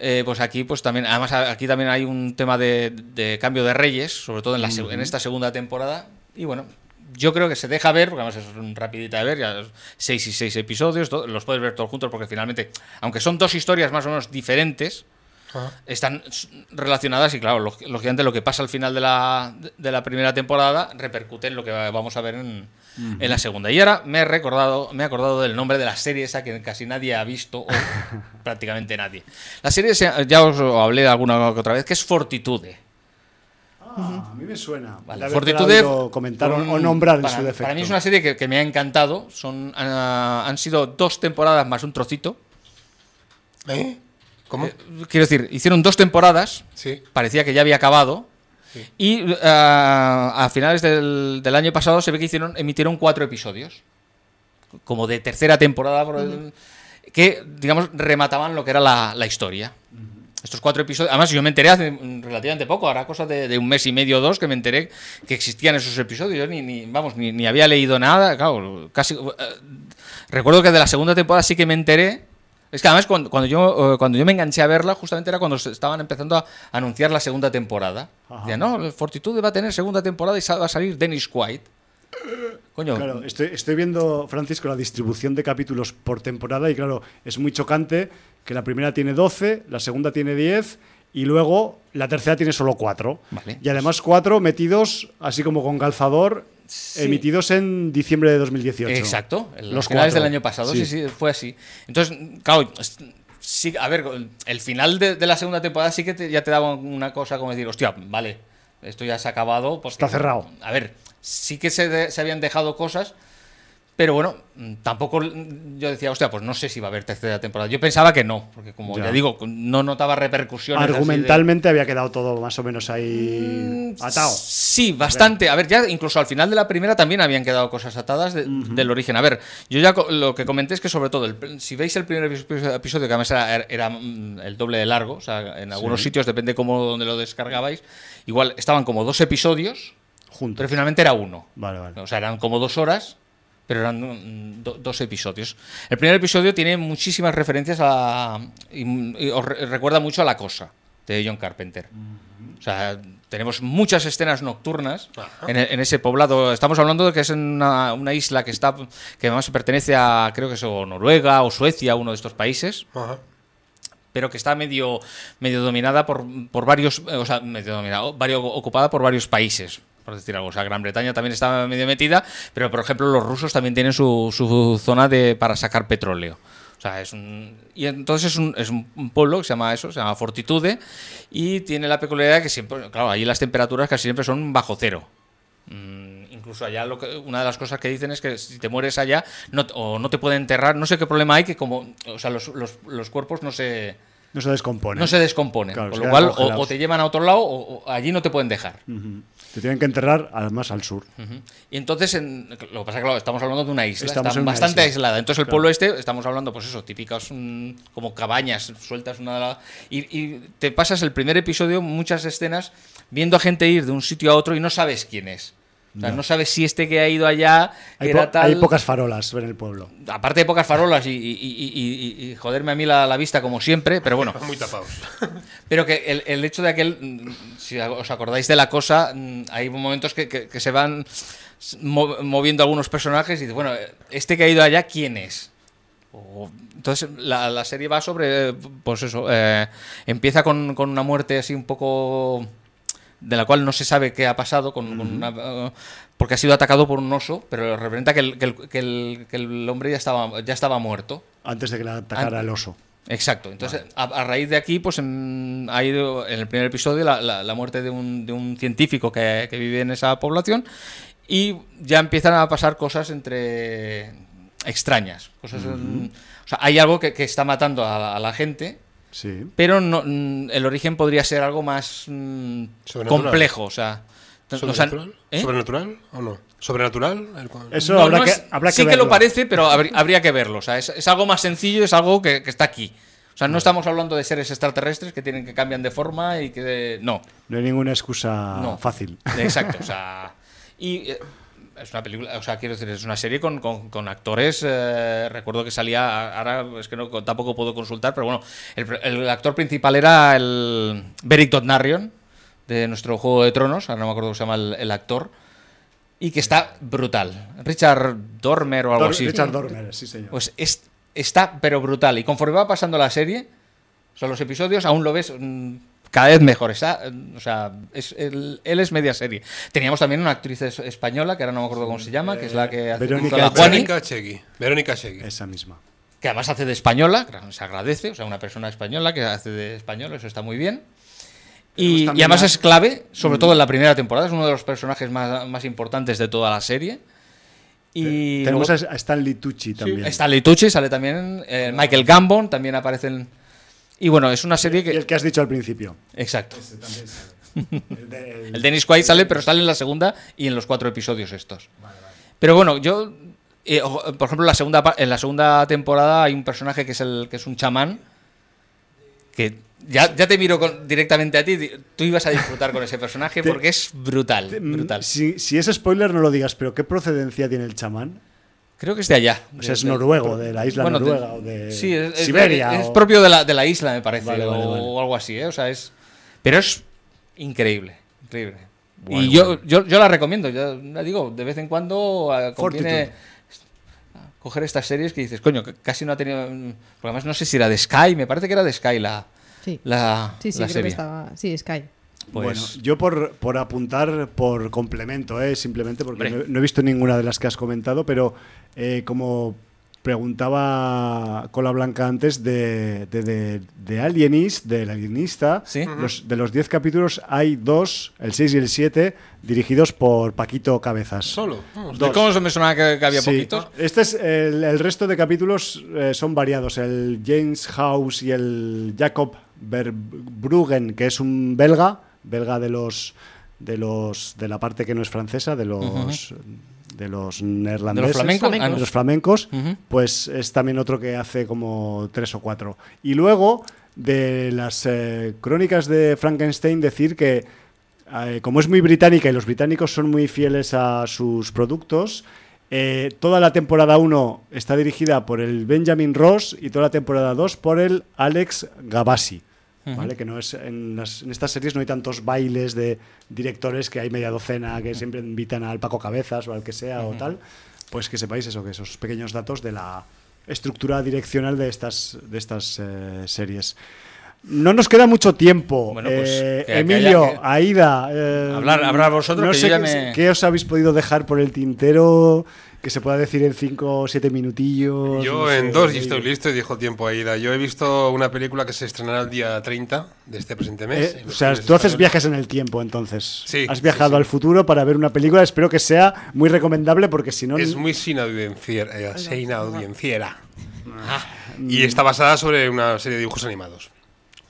Eh, pues aquí, pues también, además aquí también hay un tema de, de cambio de reyes, sobre todo en, la, en esta segunda temporada. Y bueno, yo creo que se deja ver, porque además es un rapidita de ver, ya seis y seis episodios, los puedes ver todos juntos porque finalmente, aunque son dos historias más o menos diferentes, Ajá. están relacionadas y claro, lóg- lógicamente lo que pasa al final de la, de la primera temporada repercute en lo que vamos a ver en, en la segunda. Y ahora me he recordado, me he acordado del nombre de la serie esa que casi nadie ha visto, o prácticamente nadie. La serie, se- ya os hablé alguna otra vez, que es Fortitude. Ah, a mí me suena. Vale, Fortitude comentar o- un- o nombrar en para, su defecto. para mí es una serie que, que me ha encantado. Son, ah, han sido dos temporadas más un trocito. ¿Eh? ¿Cómo? Eh, quiero decir, hicieron dos temporadas. Sí. Parecía que ya había acabado. Sí. Y ah, a finales del, del año pasado se ve que hicieron, emitieron cuatro episodios. Como de tercera temporada. por el- que, digamos, remataban lo que era la, la historia. Estos cuatro episodios. Además, yo me enteré hace relativamente poco, ahora cosa de, de un mes y medio o dos, que me enteré que existían esos episodios. Yo ni, ni- vamos, ni, ni había leído nada. Claro, casi. eh, recuerdo que de la segunda temporada sí que me enteré. Es que además cuando, cuando yo, eh, cuando yo me enganché a verla, justamente era cuando se estaban empezando a anunciar la segunda temporada. Ajá. Decían, no, Fortitude va a tener segunda temporada y va a salir Dennis Quaid. Coño, Claro, estoy, estoy viendo, Francisco, la distribución de capítulos por temporada y claro, es muy chocante que la primera tiene 12, la segunda tiene 10 y luego la tercera tiene solo 4. Vale. Y además 4 metidos, así como con calzador, emitidos en diciembre de 2018. Exacto, Los finales cuatro. del año pasado, sí. Sí. sí, fue así. Entonces, claro, sí, a ver, el final de, de la segunda temporada sí que te- ya te daba una cosa como decir, hostia, vale, esto ya se ha acabado. porque- Está cerrado. A ver, sí que se, de- se habían dejado cosas, pero bueno, mm, tampoco mm, yo decía, hostia, pues no sé si va a haber tercera temporada. Yo pensaba que no, porque como ya, Ya. digo, no notaba repercusiones. de- Argumentalmente había quedado todo más o menos ahí atado. Sí, bastante. A ver, ya incluso al final de la primera también habían quedado cosas atadas de- del origen. A ver, yo ya lo que comenté es que sobre todo, el- si veis el primer episodio, que además era, era, mm, el doble de largo, o sea, en algunos sitios, depende cómo donde lo descargabais, igual estaban como dos episodios, Juntos. pero finalmente era uno. Vale, vale. O sea, eran como dos horas, pero eran do- dos episodios. El primer episodio tiene muchísimas referencias a. y, y os re- recuerda mucho a La Cosa, de John Carpenter. O sea, tenemos muchas escenas nocturnas en, en ese poblado. Estamos hablando de que es una, una isla que está que además pertenece a, creo que es o Noruega o Suecia, uno de estos países Ajá. pero que está medio, medio dominada por, por varios, o sea, medio dominada, varios, ocupada por varios países, por decir algo. O sea, Gran Bretaña también está medio metida, pero por ejemplo los rusos también tienen su, su zona de, para sacar petróleo. O sea, es un, y entonces es un, es un pueblo que se llama eso, se llama Fortitude, y tiene la peculiaridad que siempre, claro, allí las temperaturas casi siempre son bajo cero. Mm, incluso allá lo que, una de las cosas que dicen es que si te mueres allá no, o no te pueden enterrar, no sé qué problema hay que como, o sea, los, los, los cuerpos no se, No se descompone. no se descomponen. Claro, con lo cual, o, te llevan a otro lado o, o allí no te pueden dejar. Ujú. Te tienen que enterrar además al sur. Y entonces, en- lo que pasa es que claro, estamos hablando de una isla, Estamos está bastante isla. aislada. Entonces, el Claro. pueblo este, estamos hablando, pues eso, típicas mm, como cabañas sueltas una de la. Y, y te pasas el primer episodio, muchas escenas, viendo a gente ir de un sitio a otro y no sabes quién es. O sea, no sabes si este que ha ido allá Hay, era tal. hay pocas farolas en el pueblo. Aparte de pocas farolas y, y- y- y- y- y joderme a mí la, la vista como siempre, pero bueno. Muy tapados. Pero que el, el hecho de aquel, mm, si os acordáis de la cosa, mm, hay momentos que, que- que se van mo- moviendo algunos personajes y dices, bueno, este que ha ido allá, ¿quién es? Entonces la, la serie va sobre, pues eso, eh, empieza con, con una muerte así un poco de la cual no se sabe qué ha pasado, con, con una- porque ha sido atacado por un oso, pero representa que el, que el- que el- que el hombre ya estaba, ya estaba muerto. Antes de que le atacara An- el oso. Exacto. Entonces, a, a raíz de aquí, pues en- ha ido en el primer episodio la, la- la muerte de un, de un científico que, que vive en esa población y ya empiezan a pasar cosas entre extrañas. Cosas, en- o sea, hay algo que, que está matando a, a la gente, Sí. pero no, mm, el origen podría ser algo más mm, complejo. O sea, o sea, ¿Sobrenatural? ¿eh? ¿Sobrenatural o no? ¿Sobrenatural? Eso No, habrá, no que, es- habrá que sí que lo parece, pero habrí- habría que verlo. O sea, es, es algo más sencillo, es algo que, que está aquí. O sea, no estamos hablando de seres extraterrestres que tienen que cambian de forma y que no. No hay ninguna excusa No. fácil. Exacto. O sea, y eh, es una película, o sea, quiero decir, es una serie con, con- con actores. eh, recuerdo que salía, ahora es que no, tampoco puedo consultar, pero bueno, el, el actor principal era el Beric Dondarrion de nuestro Juego de Tronos, ahora no me acuerdo cómo se llama el, el actor. Y que está brutal. Richard Dormer o algo Dor- así. Richard Dormer, sí señor. Pues es- está, pero brutal. Y conforme va pasando la serie, o O sea, los episodios aún lo ves mm, cada vez mejor. Está, mm, o sea, es, él, él es media serie. Teníamos también una actriz es- española, que ahora no me acuerdo cómo se llama, que es la que hace Verónica la Verónica Chegui. Verónica Chegui. Esa misma. que además hace de española, se agradece, o sea, una persona española que hace de español, eso está muy bien. Y, además es clave, sobre todo en la primera temporada, es uno de los personajes más, más importantes de toda la serie. Y Tenemos luego- a Stanley Tucci también. Stanley Tucci sale también, eh, Michael Gambon también aparecen. Y bueno, es una serie Y que. el que has dicho al principio. Exacto. El de- El Dennis Quaid sale, pero sale en la segunda y en los cuatro episodios estos. Pero bueno, yo. eh, por ejemplo, en la, segunda, en la segunda temporada hay un personaje que es, el, que es un chamán. Que ya, ya te miro con- directamente a ti. Tú ibas a disfrutar con ese personaje porque es brutal. Brutal. Si, si es spoiler, no lo digas, pero ¿qué procedencia tiene el chamán? Creo que es de allá. O sea, es de- noruego, de la isla Bueno, de- noruega o de Sí, es, es- Siberia. es o- propio de la, de la isla, me parece, Vale, vale, o, vale. o algo así, ¿eh? O sea, es. Pero es increíble, increíble. Guay, y yo, guay. yo, yo la recomiendo, yo la digo, de vez en cuando eh, conviene coger estas series que dices, coño, que casi no ha tenido. Porque además no sé si era de Sky, me parece que era de Sky la, Sí, la, sí, sí la creo serie. que estaba. Sí, Sky. Pues, Bueno, yo por, por apuntar, por complemento, ¿eh? simplemente porque no, no he visto ninguna de las que has comentado, pero eh, como preguntaba Cola Blanca antes de, de, de, de Alienist, del Alienista, Sí. los, de los 10 capítulos hay dos, el 6 y el 7, dirigidos por Paquito Cabezas. Solo. Vamos. Dos. ¿Cómo se me sonaba que, que había Sí. poquitos? Este es el, el resto de capítulos eh, son variados. El James House y el Jacob Verbruggen, que es un belga, belga de los de los de la parte que no es francesa, de los de los neerlandeses? Ah, de los flamencos, Ujú. pues es también otro que hace como tres o cuatro. Y luego de las eh, crónicas de Frankenstein decir que eh, como es muy británica y los británicos son muy fieles a sus productos, eh, toda la temporada 1 está dirigida por el Benjamin Ross y toda la temporada 2 por el Alex Gabassi. ¿Vale? Que no es en, las- en estas series no hay tantos bailes de directores que hay media docena que siempre invitan al Paco Cabezas o al que sea o tal. Pues que sepáis eso, que esos pequeños datos de la estructura direccional de estas, de estas eh, series. No nos queda mucho tiempo. Bueno, pues, Eh, que- Emilio, que- Aida. eh, Hablar- hablar vosotros, no que yo sé ya qué, me- qué os habéis podido dejar por el tintero que se pueda decir en 5 o 7 minutillos. Yo no en sé, dos y estoy listo y dejo tiempo a ida. Yo he visto una película que se estrenará el día 30 de este presente mes. Eh, o sea, tú haces viajes en el tiempo, entonces. Sí, Has sí, viajado sí. al futuro para ver una película. Espero que sea muy recomendable porque si no. Es muy sin audienciera. eh, sin audienciera. Ah, Y está basada sobre una serie de dibujos animados.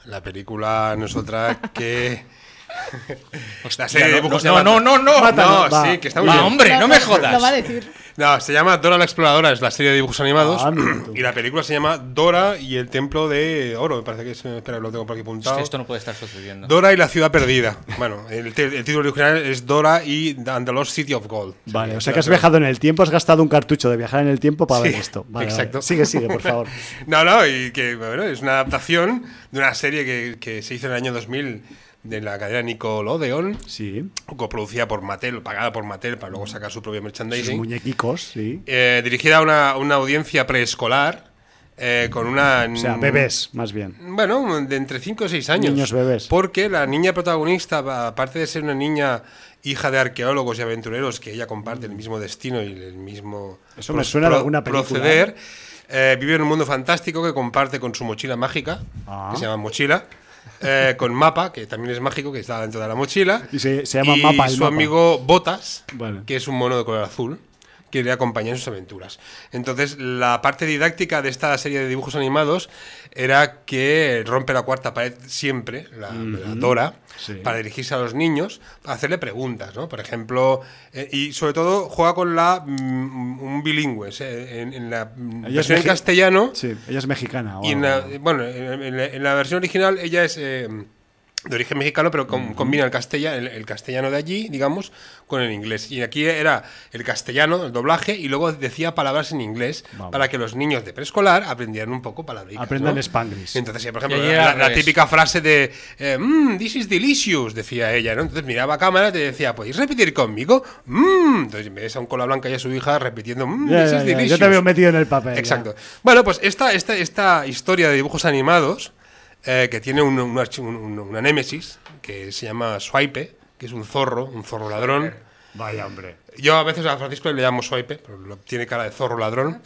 La película no es otra que. la serie de no, dibujos no, se llama- no, no, no. No, va. sí, que está muy Va, bien. hombre, no me jodas. Lo va a decir. No, se llama Dora la Exploradora, es la serie de dibujos animados. Ah, y la película se llama Dora y el Templo de Oro, me parece que es. Espera, lo tengo por aquí Es apuntado. que esto no puede estar sucediendo. Dora y la ciudad perdida. Bueno, el, título original es Dora y and the Lost City of Gold. Vale, Sí, o sea que has viajado en el tiempo, has gastado un cartucho de viajar en el tiempo para Sí, ver esto. Vale, vale. exacto. Sigue, sigue, por favor. No, no, y que bueno, es una adaptación de una serie que, que se hizo en el año 2000 de la cadena Nickelodeon, Sí. coproducida por Mattel, pagada por Mattel para luego sacar su propio Sus merchandising. muñequicos, sí. Eh, dirigida a una, una audiencia preescolar eh, con una... O sea, bebés, más bien. Bueno, de entre 5 y 6 años. Niños bebés. Porque la niña protagonista, aparte de ser una niña hija de arqueólogos y aventureros, que ella comparte el mismo destino y el mismo Eso me suena de alguna película, proceder, eh, vive en un mundo fantástico que comparte con su mochila mágica, Ah. que se llama mochila, eh, con mapa, que también es mágico, que está dentro de la mochila. Y se- se llama y Mapa, el su mapa. amigo Botas, Vale. que es un mono de color azul, que le acompaña en sus aventuras. Entonces, la parte didáctica de esta serie de dibujos animados era que rompe la cuarta pared siempre, la, la Dora, Sí. para dirigirse a los niños, hacerle preguntas, ¿no? Por ejemplo, eh, y sobre todo juega con la mm, un bilingüe, ¿eh? en, en la Ella versión en castellano Sí, ella es mexicana. o y en algo. la, bueno, en, en la, en la versión original ella es eh, de origen mexicano, pero com- combina el, castella, el, el castellano de allí, digamos, con el inglés. Y aquí era el castellano, el doblaje, y luego decía palabras en inglés Vamos. para que los niños de preescolar aprendieran un poco palabritas. Aprendan ¿no? Spanglish. Entonces, por ejemplo, la, la típica frase de eh, "Mm, This is delicious, decía ella, ¿no? Entonces miraba a cámara y te decía, ¿podéis repetir conmigo? Mm. Entonces ves a un cola blanca y a su hija repitiendo, "Mm, Ya, this ya, is ya, delicious. Yo te veo metido en el papel. ya. Exacto. Bueno, pues esta, esta, esta historia de dibujos animados eh, que tiene un- un una némesis que se llama Swipe, que es un zorro, un zorro ladrón. Vaya, hombre. Yo a veces a Francisco le llamo Swipe, pero lo- tiene cara de zorro ladrón.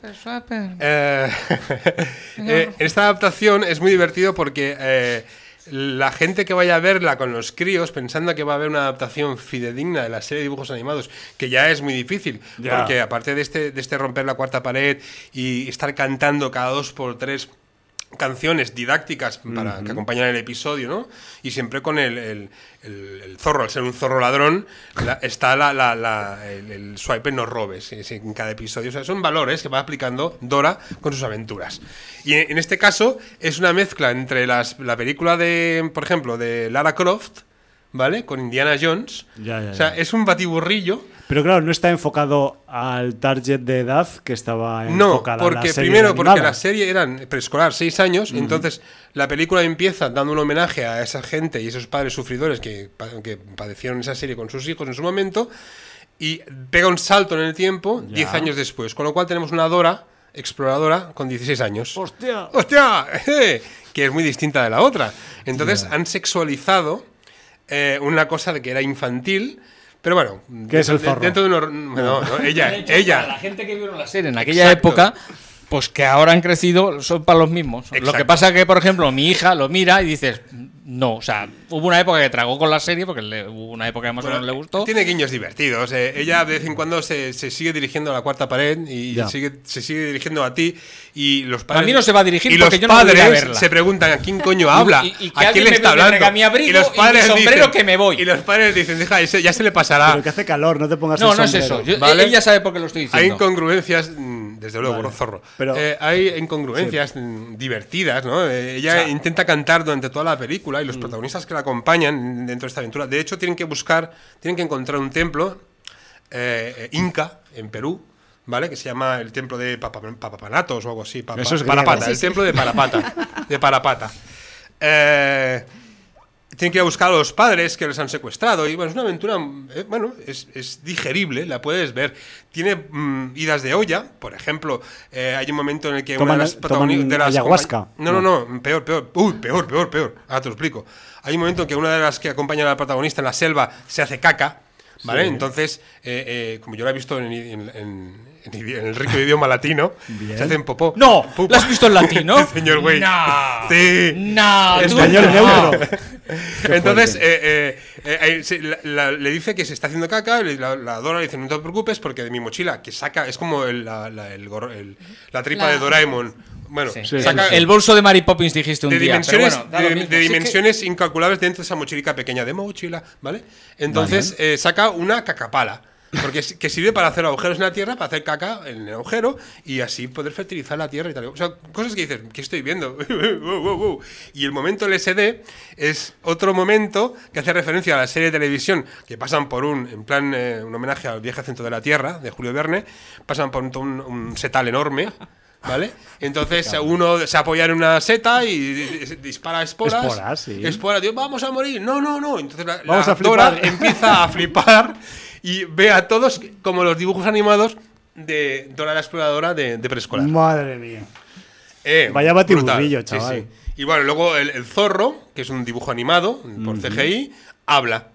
Eh, eh, esta adaptación es muy divertido porque eh, la gente que vaya a verla con los críos pensando que va a haber una adaptación fidedigna de la serie de dibujos animados, que ya es muy difícil, Ya. porque aparte de este, de este romper la cuarta pared y estar cantando cada dos por tres canciones didácticas para que acompañan el episodio, ¿no? Y siempre con el, el- el- el zorro, al ser un zorro ladrón, la- está la, la- la- el, swipe no robes es en cada episodio. O sea, son valores que va aplicando Dora con sus aventuras. Y en, en este caso es una mezcla entre las, la película de, por ejemplo, de Lara Croft, ¿vale? Con Indiana Jones. Ya, ya, o sea, es un batiburrillo. Pero claro, no está enfocado al target de edad que estaba No, enfocada en la porque serie primero porque animada. la serie eran preescolar, seis años, entonces la película empieza dando un homenaje a esa gente y esos padres sufridores que, que padecieron esa serie con sus hijos en su momento y pega un salto en el tiempo Ya. 10 años después, con lo cual tenemos una Dora exploradora con 16 años. ¡Hostia! ¡Hostia! que es muy distinta de la otra. Entonces han sexualizado eh, una cosa de que era infantil, pero bueno, ¿Qué es el de- zorro? dentro de unos- no, no, ella, ella. la gente que vieron la serie en aquella Exacto. época, pues que ahora han crecido, son para los mismos. Lo que pasa que, por ejemplo, mi hija lo mira y dices, no, o sea, hubo una época que tragó con la serie, porque le- hubo una época que más o menos le gustó. Tiene guiños divertidos. eh. Ella de vez en cuando se, se sigue dirigiendo a la cuarta pared y Ya. sigue, se sigue dirigiendo a ti. Y los padres, A mí no se va a dirigir y porque los yo no voy a padres verla. se preguntan a quién coño habla. y- y que ¿A quién le está hablando? mi abrigo y los y mi padres sombrero dicen- que me voy. Y los padres dicen, deja, ese ya se le pasará. Pero que hace calor, no te pongas No, el no es eso. Yo- ¿vale? Ella sabe por qué lo estoy Hay diciendo. incongruencias, mm, desde luego, Vale. zorro. Pero- Eh, hay incongruencias mm, divertidas, ¿no? Eh, ella O sea- intenta cantar durante toda la película y los protagonistas que la acompañan dentro de esta aventura, de hecho, tienen que buscar, tienen que encontrar un templo eh, eh, inca en Perú. ¿Vale? Que se llama el templo de Papa- Papapanatos o algo así. Papa- Eso es. Parapata, Sí, el templo de Parapata. de Parapata. Eh, tienen que ir a buscar a los padres que les han secuestrado. Y bueno, es una aventura, eh, bueno, es, es digerible, la puedes ver. Tiene mm, idas de olla, por ejemplo, eh, hay un momento en el que Toman- una de las toman protagoni- de las ayahuasca. No, no, no, peor, peor. Uy, peor, peor, peor. Ahora te lo explico. Hay un momento en que una de las que acompañan al protagonista en la selva se hace caca. ¿Vale? Entonces, eh, eh, como yo lo he visto en, en- en- en el rico idioma latino, Bien. se hacen popó. No, Pupa. ¿la has visto en latino? Sí, señor güey. No. Sí. No, Español no. neutro. Entonces, eh, eh, eh, se- la- la- le dice que se está haciendo caca, y la, la Dora le dice, no te preocupes, porque de mi mochila, que saca, es como el- la, la- el gorro- el- la tripa La- de Doraemon. Bueno, Sí. Sí, saca El bolso de Mary Poppins dijiste un de día. pero dimensiones, bueno, de, que- dimensiones incalculables dentro de esa mochilica pequeña de mochila, ¿vale? Entonces eh, saca una cacapala. Porque es- que sirve para hacer agujeros en la tierra, para hacer caca en el agujero y así poder fertilizar la tierra y tal. O sea, cosas que dices, ¿qué estoy viendo? Y el momento LSD es otro momento que hace referencia a la serie de televisión que pasan por un, en plan, eh, un homenaje al viaje centro de la Tierra, de Julio Verne, pasan por un, un- setal enorme. ¿Vale? Entonces uno se apoya en una seta y di- dispara esporas. Esporas, sí. Esporas, digo, vamos a morir. No, no, no. Entonces la, la a. Dora empieza a flipar y ve a todos como los dibujos animados de Dora la exploradora de, de preescolar. Madre mía. Eh, Vaya batiburrillo, brutal. Sí, chaval. sí. Y bueno, luego el, el zorro, que es un dibujo animado por CGI, habla.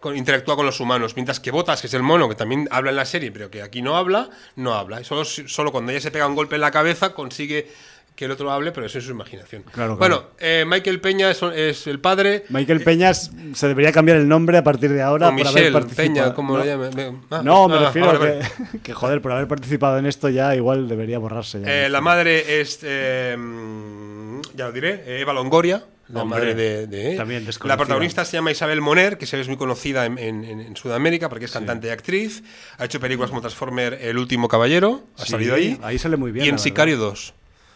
con- interactúa con los humanos. Mientras que Botas, que es el mono, que también habla en la serie, pero que aquí no habla, no habla. Y solo, solo cuando ella se pega un golpe en la cabeza consigue que el otro hable, pero eso es su imaginación. Claro, claro. Bueno, eh, Michael Peña es, es el padre. Michael Peñas se debería cambiar el nombre a partir de ahora por haber Michelle participado. Peña, como no, lo llame. Ah, no, me ah, refiero a que, que, joder, por haber participado en esto ya igual debería borrarse. ya. Eh, la madre es, eh, ya lo diré, Eva Longoria, la Hombre, madre de... de- también la protagonista se llama Isabel Moner, que se ve muy conocida en, en- en- en Sudamérica porque es cantante y actriz. Ha hecho películas como Transformer El Último Caballero, ha Sí, salido ahí. ahí sale muy bien, Y en Sicario 2.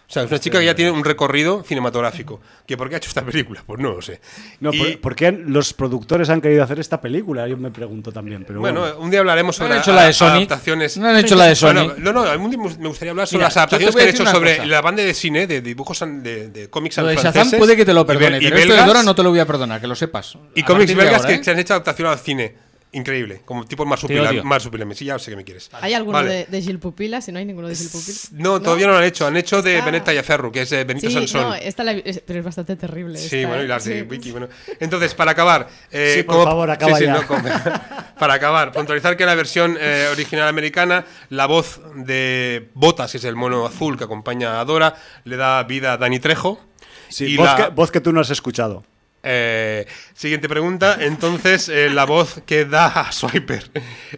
O sea, es una chica que ya tiene un recorrido cinematográfico. ¿Que ¿Por qué ha hecho esta película? Pues no lo sé. No, Y, ¿por, qué los productores han querido hacer esta película? Yo me pregunto también. Pero bueno, bueno, un día hablaremos sobre han hecho la de a- Sonic. adaptaciones. No han hecho la de Bueno, Sonic. no, no, algún día me gustaría hablar sobre Mira, las adaptaciones que han hecho sobre cosa. la banda de cine, de dibujos de, de cómics Lo de franceses. Shazam puede que te lo y perdone, y pero esto de belgas, Dora no te lo voy a perdonar, que lo sepas. Y cómics belgas ahora, que ¿eh? se han hecho adaptación al cine. Increíble. Como tipo odio. marsupilami. marsupilami. Sí, ya sé que me quieres. ¿Hay alguno Vale. de, de Gil Pupila? Si no hay ninguno de Gil Pupila. No, todavía no lo han hecho. Han hecho de Ah. Benetta y que es eh, Benito Sí, Sansón. no, esta la- es- pero es bastante terrible. Sí, esta, bueno, ¿eh? y las de Sí. Wiki, bueno. Entonces, para acabar. eh, Sí, por favor, acaba ya. como- para acabar, puntualizar que en la versión eh, original americana, la voz de Botas, que es el mono azul que acompaña a Dora, le da vida a Dani Trejo. Sí, y voz, la- que, voz que tú no has escuchado. Eh, siguiente pregunta. Entonces, eh, la voz que da a Swiper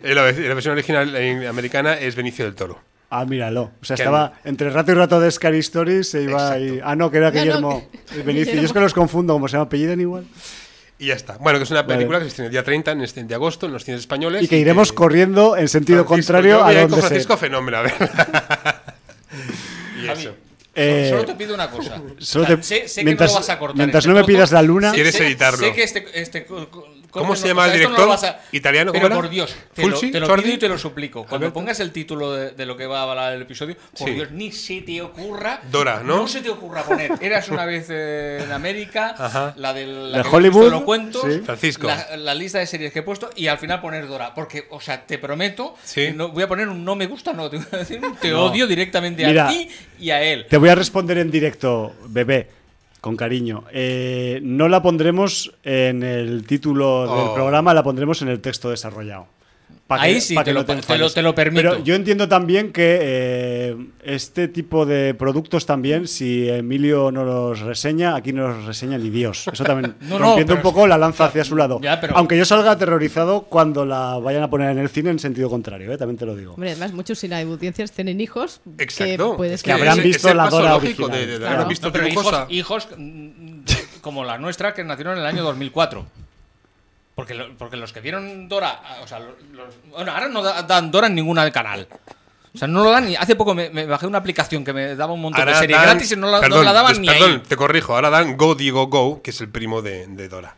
en la, en la versión original eh, americana es Benicio del Toro. Ah, míralo. O sea, Que- estaba entre rato y rato de Scary Stories se iba Exacto. ahí. Ah, no, que era No, no, Guillermo que- Benicio. Yo es que los confundo, como se llama apellidan igual. Y ya está. Bueno, que es una Vale. película que se estrena el día 30 en este- de agosto en los cines españoles. Y que iremos corriendo en sentido Francisco, contrario yo a donde se. Francisco Fenómeno, a ver. y Javi, eso. Eh, Solo te pido una cosa. solo O sea, te- sé, sé mientras- que no lo vas a cortar. mientras este no me pidas la luna- ¿Quieres sé- editarlo? Sé que este. este ¿Cómo se llama o el no director? lo a- ¿Italiano? Pero por Dios, te Fulci, lo, te lo Jordi? pido y te lo suplico. Cuando Alberto. pongas el título de, de lo que va a hablar el episodio, por Sí. Dios, ni se te ocurra. Dora, ¿no? No se te ocurra poner. Eras una vez eh, en América, Ajá. la del. De La Hollywood, en los cuentos, sí. Francisco. La, la lista de series que he puesto y al final poner Dora. Porque, o sea, te prometo, Sí. no, voy a poner un no me gusta, no, te, voy a decir un te No. odio directamente Mira. a ti y a él. Te voy a responder en directo, bebé, con cariño. Eh, no la pondremos en el título del Oh. programa, la pondremos en el texto desarrollado. Ahí sí, te lo- te lo- te lo permito. Pero yo entiendo también que eh, este tipo de productos también, si Emilio no los reseña, aquí no los reseña ni Dios. Eso también No, no, rompiendo pero un poco la lanza hacia su lado. Ya, pero- Aunque yo salga aterrorizado cuando la vayan a poner en el cine en sentido contrario, ¿eh? también te lo digo. Hombre, además, muchos sin audiencias tienen hijos. Exacto. Que Es que habrán es- visto la Dora original. de, de- de Claro. haber visto No, pero hijos, cosa. hijos mm, como la nuestra que nacieron en el año 2004. Porque, lo- porque los que vieron Dora, o sea, los, bueno, ahora no da- dan Dora en ningún canal. O sea, no lo dan ni. Hace poco me, me bajé una aplicación que me daba un montón Ahora de series dan- gratis y no la, no perdón, la daban ni Perdón, ahí. te corrijo. Ahora dan Go Diego Go, que es el primo de, de Dora.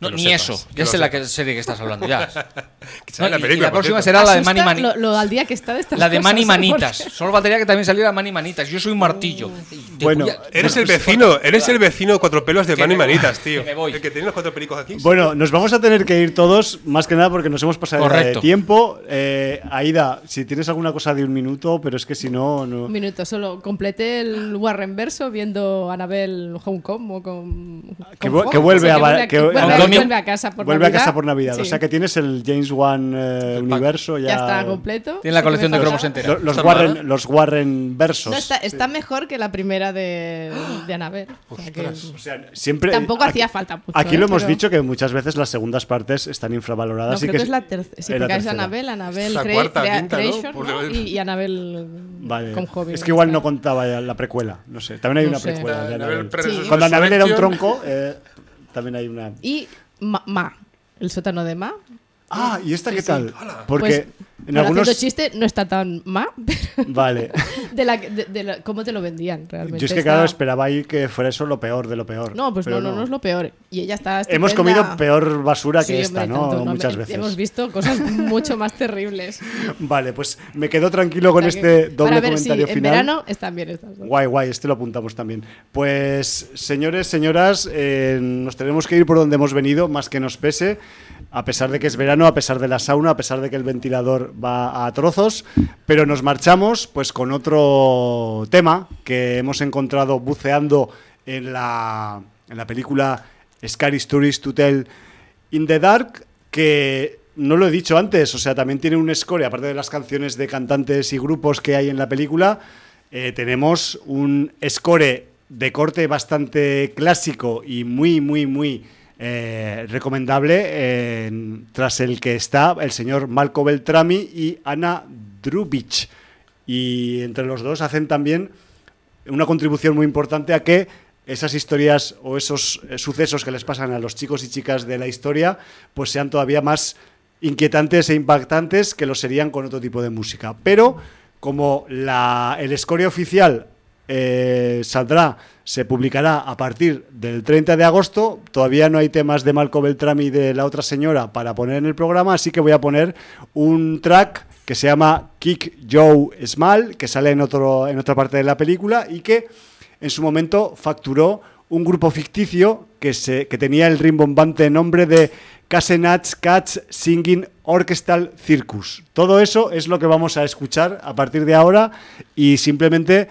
No, ni sepas, eso. Ya sé la que, serie que estás hablando. Ya. No, la y- y película, la próxima será la de Manny Manny. Lo, lo al día que está de estas La de ¿eh? Manitas. Solo faltaría que también saliera Manny Manitas. Yo soy un martillo. Te Bueno, a- Eres el vecino, eres el vecino cuatro pelos de Que Manny me voy, Manitas, tío. que me voy. El que tiene los cuatro pelicos aquí. Bueno, nos vamos a tener que ir todos, más que nada porque nos hemos pasado ya de Correcto. tiempo. Eh, Aida, si tienes alguna cosa de un minuto, pero es que si no, no. Un minuto, solo completé el Warren verso viendo Anabel Home Home o con. Que, con vu- que Home, vuelve, o sea, a, va- vuelve que vuelve, a- Vuelve a casa por vuelve a Navidad. casa por Navidad. O sea que tienes el James Wan eh, universo ya. ya está completo. Tiene la colección de cromos entera. Lo- Los, Warren, mal. los Warren versos. No, está, está mejor que la primera de, de Anabel. O sea que- Ostras. O sea, siempre, Tampoco aquí- hacía falta mucho, Aquí ¿eh? lo hemos Pero- dicho que muchas veces las segundas partes están No, infravaloradas. y creo que que es la tercera. Sí, es la tercera. Anabel, Anabel cuarta, quinta, ¿no? Creation ¿no? y, y Anabel Vale. con Hobbit. Es que igual no contaba ya la precuela. No sé. También hay No una sé. precuela. de Anabel Anabel. Pre- Sí. Cuando Anabel era un tronco, eh, también hay una. Y Ma, Ma, el sótano de Ma. Ah, ¿y esta Sí, qué sí. tal? Porque Pues, en bueno, algunos. haciendo chiste no está tan Ma, pero Vale. de la, de, de la- cómo te lo vendían realmente. Yo es que, Está- claro, esperaba ahí que fuera eso lo peor de lo peor. No, pues no, no, no es lo peor. Y ella está Hemos estupenda. comido peor basura que esta, hombre, ¿no? tanto, Muchas me- veces. Hemos visto cosas mucho más terribles. Vale, pues me quedo tranquilo con este que- doble para ver, sí, comentario en final. verano están bien estas dos. Guay, guay, este lo apuntamos también. Pues, señores, señoras, eh, nos tenemos que ir por donde hemos venido, más que nos pese, a pesar de que es verano, a pesar de la sauna, a pesar de que el ventilador va a trozos, pero nos marchamos pues con otro tema que hemos encontrado buceando en la, en la película Scary Stories to Tell in the Dark, que no lo he dicho antes, o sea, también tiene un score, aparte de las canciones de cantantes y grupos que hay en la película, eh, tenemos un score de corte bastante clásico y muy, muy, muy eh, recomendable, tras el que está el señor Malco Beltrami y Ana Drubic. Y entre los dos hacen también una contribución muy importante a que esas historias o esos eh, sucesos que les pasan a los chicos y chicas de la historia pues sean todavía más inquietantes e impactantes que lo serían con otro tipo de música. Pero como el score oficial eh, saldrá, se publicará a partir del 30 de agosto, todavía no hay temas de Malco Beltrami y de la otra señora para poner en el programa, así que voy a poner un track que se llama Kick Joe Small, que sale en, otro, en otra parte de la película y que en su momento facturó un grupo ficticio que, se, que tenía el rimbombante nombre de Casenats Cats Singing Orchestral Circus. Todo eso es lo que vamos a escuchar a partir de ahora y simplemente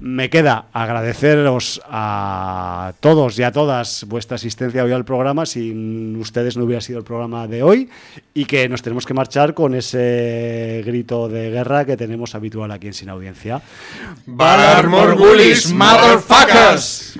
me queda agradeceros a todos y a todas vuestra asistencia hoy al programa. Sin ustedes no hubiera sido el programa de hoy y que nos tenemos que marchar con ese grito de guerra que tenemos habitual aquí en Sin Audiencia. Valar Morgulis, motherfuckers!